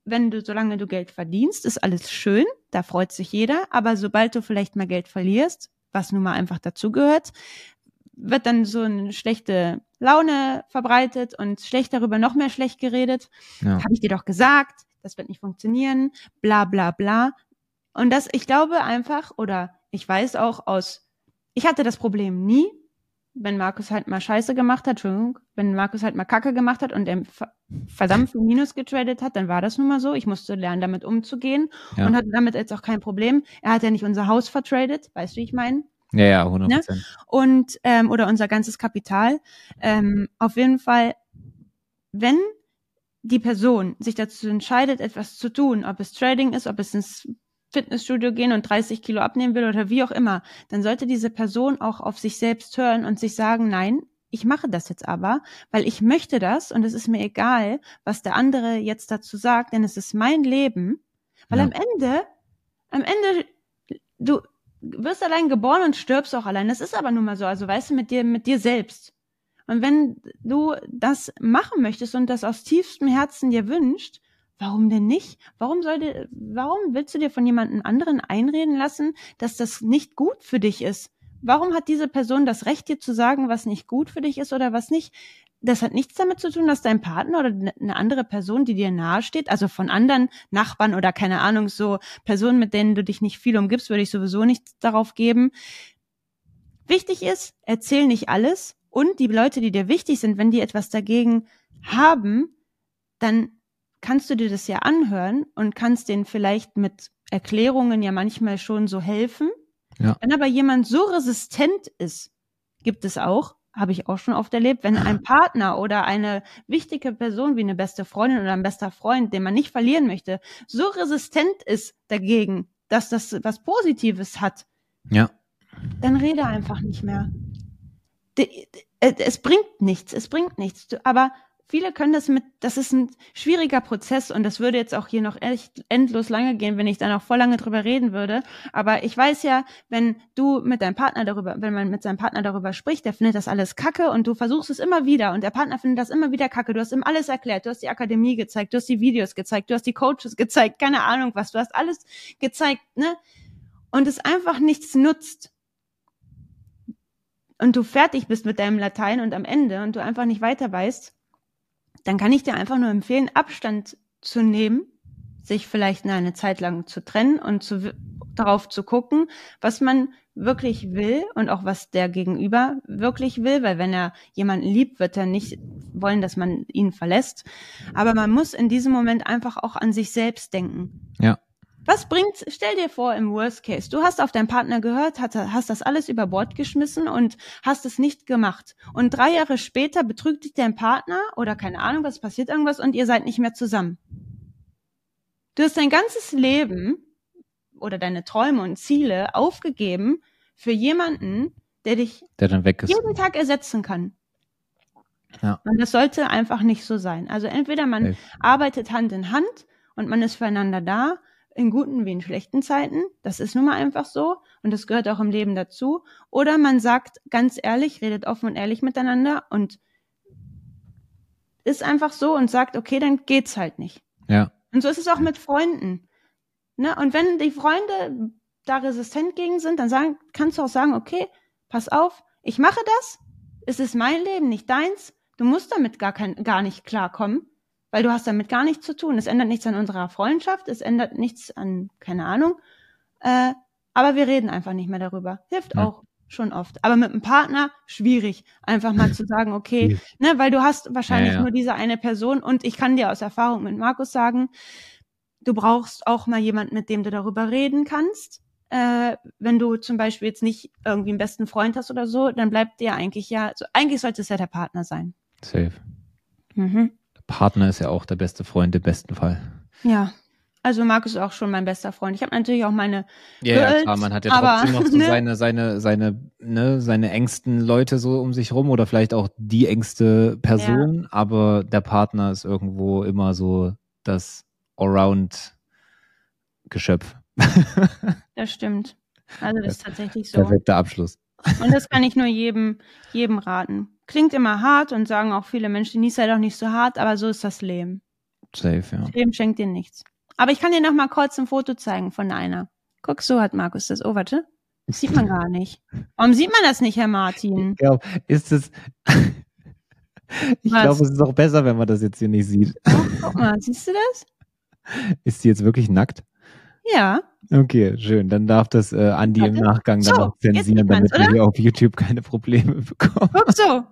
wenn du, solange du Geld verdienst, ist alles schön, da freut sich jeder, aber sobald du vielleicht mal Geld verlierst, was nun mal einfach dazugehört, wird dann so eine schlechte Laune verbreitet und schlecht darüber noch mehr schlecht geredet. Ja. Habe ich dir doch gesagt, das wird nicht funktionieren, bla bla bla. Und das, ich glaube einfach, oder ich weiß auch aus, ich hatte das Problem nie, wenn Markus halt mal Scheiße gemacht hat, Entschuldigung, wenn Markus halt mal Kacke gemacht hat und er verdammt viel Minus getradet hat, dann war das nun mal so. Ich musste lernen, damit umzugehen ja. und hatte damit jetzt auch kein Problem. Er hat ja nicht unser Haus vertradet, weißt du, wie ich meine? Ja, ja, 100 ne? Prozent. Ne? Und, ähm, oder unser ganzes Kapital. Ähm, auf jeden Fall, wenn die Person sich dazu entscheidet, etwas zu tun, ob es Trading ist, ob es ins Fitnessstudio gehen und 30 Kilo abnehmen will oder wie auch immer, dann sollte diese Person auch auf sich selbst hören und sich sagen, nein, ich mache das jetzt aber, weil ich möchte das und es ist mir egal, was der andere jetzt dazu sagt, denn es ist mein Leben. Weil ja. am Ende, am Ende, du, wirst allein geboren und stirbst auch allein. Das ist aber nun mal so. Also weißt du, mit dir, mit dir selbst. Und wenn du das machen möchtest und das aus tiefstem Herzen dir wünscht, warum denn nicht? Warum sollte, warum willst du dir von jemandem anderen einreden lassen, dass das nicht gut für dich ist? Warum hat diese Person das Recht, dir zu sagen, was nicht gut für dich ist oder was nicht? das hat nichts damit zu tun, dass dein Partner oder eine andere Person, die dir nahe steht, also von anderen Nachbarn oder keine Ahnung, so Personen, mit denen du dich nicht viel umgibst, würde ich sowieso nichts darauf geben. Wichtig ist, erzähl nicht alles und die Leute, die dir wichtig sind, wenn die etwas dagegen haben, dann kannst du dir das ja anhören und kannst denen vielleicht mit Erklärungen ja manchmal schon so helfen. Ja. Wenn aber jemand so resistent ist, gibt es auch, habe ich auch schon oft erlebt, wenn ein Partner oder eine wichtige Person wie eine beste Freundin oder ein bester Freund, den man nicht verlieren möchte, so resistent ist dagegen, dass das was Positives hat, ja. dann rede einfach nicht mehr. Es bringt nichts, es bringt nichts. Aber viele können das mit, das ist ein schwieriger Prozess und das würde jetzt auch hier noch echt endlos lange gehen, wenn ich da noch voll lange drüber reden würde. Aber ich weiß ja, wenn du mit deinem Partner darüber, wenn man mit seinem Partner darüber spricht, der findet das alles kacke und du versuchst es immer wieder und der Partner findet das immer wieder kacke. Du hast ihm alles erklärt, du hast die Akademie gezeigt, du hast die Videos gezeigt, du hast die Coaches gezeigt, keine Ahnung was, du hast alles gezeigt, ne? Und es einfach nichts nutzt und du fertig bist mit deinem Latein und am Ende und du einfach nicht weiter weißt, dann kann ich dir einfach nur empfehlen, Abstand zu nehmen, sich vielleicht eine Zeit lang zu trennen und zu, darauf zu gucken, was man wirklich will und auch was der Gegenüber wirklich will, weil wenn er jemanden liebt, wird er nicht wollen, dass man ihn verlässt. Aber man muss in diesem Moment einfach auch an sich selbst denken. Ja. Was bringt, stell dir vor, im Worst Case, du hast auf deinen Partner gehört, hast, hast das alles über Bord geschmissen und hast es nicht gemacht. Und drei Jahre später betrügt dich dein Partner oder keine Ahnung, was passiert irgendwas und ihr seid nicht mehr zusammen. Du hast dein ganzes Leben oder deine Träume und Ziele aufgegeben für jemanden, der dich der jeden Tag ersetzen kann. Ja. Und das sollte einfach nicht so sein. Also entweder man arbeitet Hand in Hand und man ist füreinander da in guten wie in schlechten Zeiten. Das ist nun mal einfach so und das gehört auch im Leben dazu. Oder man sagt ganz ehrlich, redet offen und ehrlich miteinander und ist einfach so und sagt, okay, dann geht's halt nicht. Ja. Und so ist es auch mit Freunden. Ne? Und wenn die Freunde da resistent gegen sind, dann sagen, kannst du auch sagen, okay, pass auf, ich mache das, es ist mein Leben, nicht deins. Du musst damit gar kein, gar nicht klarkommen weil du hast damit gar nichts zu tun. Es ändert nichts an unserer Freundschaft, es ändert nichts an, keine Ahnung. Äh, aber wir reden einfach nicht mehr darüber. Hilft ja. auch schon oft. Aber mit einem Partner schwierig, einfach mal zu sagen, okay, ne, weil du hast wahrscheinlich ja, ja. nur diese eine Person und ich kann dir aus Erfahrung mit Markus sagen, du brauchst auch mal jemanden, mit dem du darüber reden kannst. äh, wenn du zum Beispiel jetzt nicht irgendwie einen besten Freund hast oder so, dann bleibt dir eigentlich ja, also eigentlich sollte es ja der Partner sein. Safe. Mhm. Partner ist ja auch der beste Freund im besten Fall. Ja. Also Markus ist auch schon mein bester Freund. Ich habe natürlich auch meine. Ja, Girls, ja, klar, man hat ja trotzdem aber, noch so ne? seine, seine, seine, ne, seine engsten Leute so um sich rum oder vielleicht auch die engste Person, ja. aber der Partner ist irgendwo immer so das Allround-Geschöpf. Das stimmt. Also das ist tatsächlich so. Perfekter Abschluss. Und das kann ich nur jedem, jedem raten. Klingt immer hart und sagen auch viele Menschen, nie sei doch nicht so hart, aber so ist das Leben. Safe, ja. Das Leben schenkt dir nichts. Aber ich kann dir noch mal kurz ein Foto zeigen von einer. Guck, so hat Markus das. Oh, warte. Das sieht man gar nicht. Warum sieht man das nicht, Herr Martin? Ich glaube, ist es. ich glaube, es ist auch besser, wenn man das jetzt hier nicht sieht. Oh, guck mal, siehst du das? Ist sie jetzt wirklich nackt? Ja. Okay, schön. Dann darf das äh, Andi Warte. im Nachgang so, dann noch zensieren, damit wir hier auf YouTube keine Probleme bekommen. Guck so.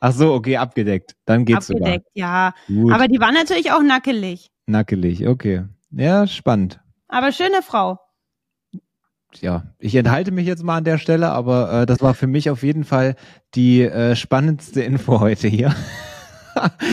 Ach so, okay, abgedeckt. Dann geht's Abgedeckt, sogar. ja. Gut. Aber die war natürlich auch nackelig. Nackelig, okay. Ja, spannend. Aber schöne Frau. Ja, ich enthalte mich jetzt mal an der Stelle, aber äh, das war für mich auf jeden Fall die äh, spannendste Info heute hier.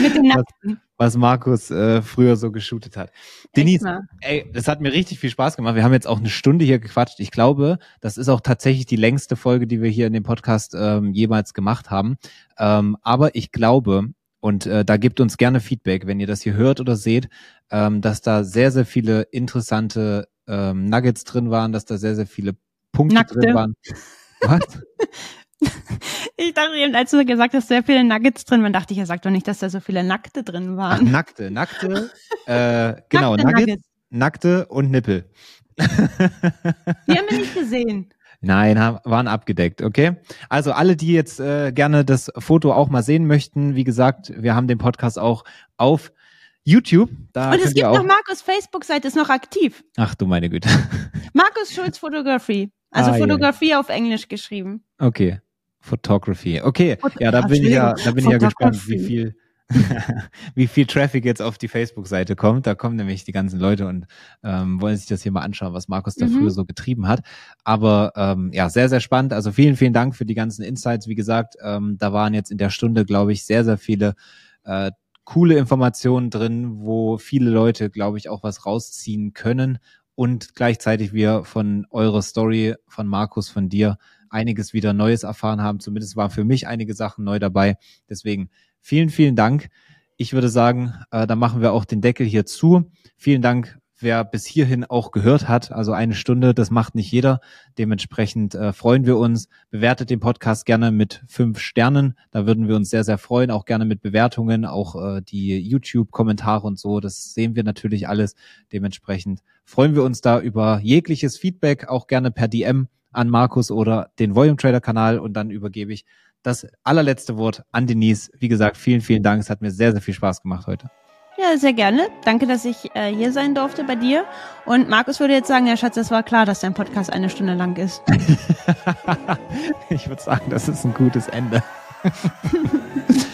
Mit dem Nackten was Markus äh, früher so geshootet hat. Denise, ey, das hat mir richtig viel Spaß gemacht. Wir haben jetzt auch eine Stunde hier gequatscht. Ich glaube, das ist auch tatsächlich die längste Folge, die wir hier in dem Podcast ähm, jemals gemacht haben. Ähm, aber ich glaube, und äh, da gibt uns gerne Feedback, wenn ihr das hier hört oder seht, ähm, dass da sehr, sehr viele interessante ähm, Nuggets drin waren, dass da sehr, sehr viele Punkte Nackte. drin waren. Was? Ich dachte eben, als du gesagt hast, sehr viele Nuggets drin waren, dachte ich, er sagt doch nicht, dass da so viele Nackte drin waren. Ach, nackte, nackte, äh, genau, nackte Nuggets, Nuggets. nackte und Nippel. Die haben wir nicht gesehen. Nein, waren abgedeckt, okay? Also alle, die jetzt äh, gerne das Foto auch mal sehen möchten, wie gesagt, wir haben den Podcast auch auf YouTube. Da und es gibt noch Markus Facebook-Seite, ist noch aktiv. Ach du meine Güte. Markus Schulz Fotografie. Also ah, Fotografie yeah. auf Englisch geschrieben. Okay. Photography. Okay, Fot ja, da bin ich ja, da bin ich ja gespannt, wie viel, wie viel Traffic jetzt auf die Facebook-Seite kommt. Da kommen nämlich die ganzen Leute und ähm, wollen sich das hier mal anschauen, was Markus da mhm. früher so getrieben hat. Aber ähm, ja, sehr, sehr spannend. Also vielen, vielen Dank für die ganzen Insights. Wie gesagt, ähm, da waren jetzt in der Stunde, glaube ich, sehr, sehr viele äh, coole Informationen drin, wo viele Leute, glaube ich, auch was rausziehen können und gleichzeitig wir von eurer Story, von Markus, von dir einiges wieder Neues erfahren haben. Zumindest waren für mich einige Sachen neu dabei. Deswegen vielen, vielen Dank. Ich würde sagen, äh, da machen wir auch den Deckel hier zu. Vielen Dank, wer bis hierhin auch gehört hat. Also eine Stunde, das macht nicht jeder. Dementsprechend äh, freuen wir uns. Bewertet den Podcast gerne mit fünf Sternen. Da würden wir uns sehr, sehr freuen. Auch gerne mit Bewertungen, auch äh, die YouTube-Kommentare und so. Das sehen wir natürlich alles. Dementsprechend freuen wir uns da über jegliches Feedback, auch gerne per DM an Markus oder den Volume Trader Kanal und dann übergebe ich das allerletzte Wort an Denise. Wie gesagt, vielen, vielen Dank. Es hat mir sehr, sehr viel Spaß gemacht heute. Ja, sehr gerne. Danke, dass ich äh, hier sein durfte bei dir. Und Markus würde jetzt sagen, ja Schatz, es war klar, dass dein Podcast eine Stunde lang ist. ich würde sagen, das ist ein gutes Ende.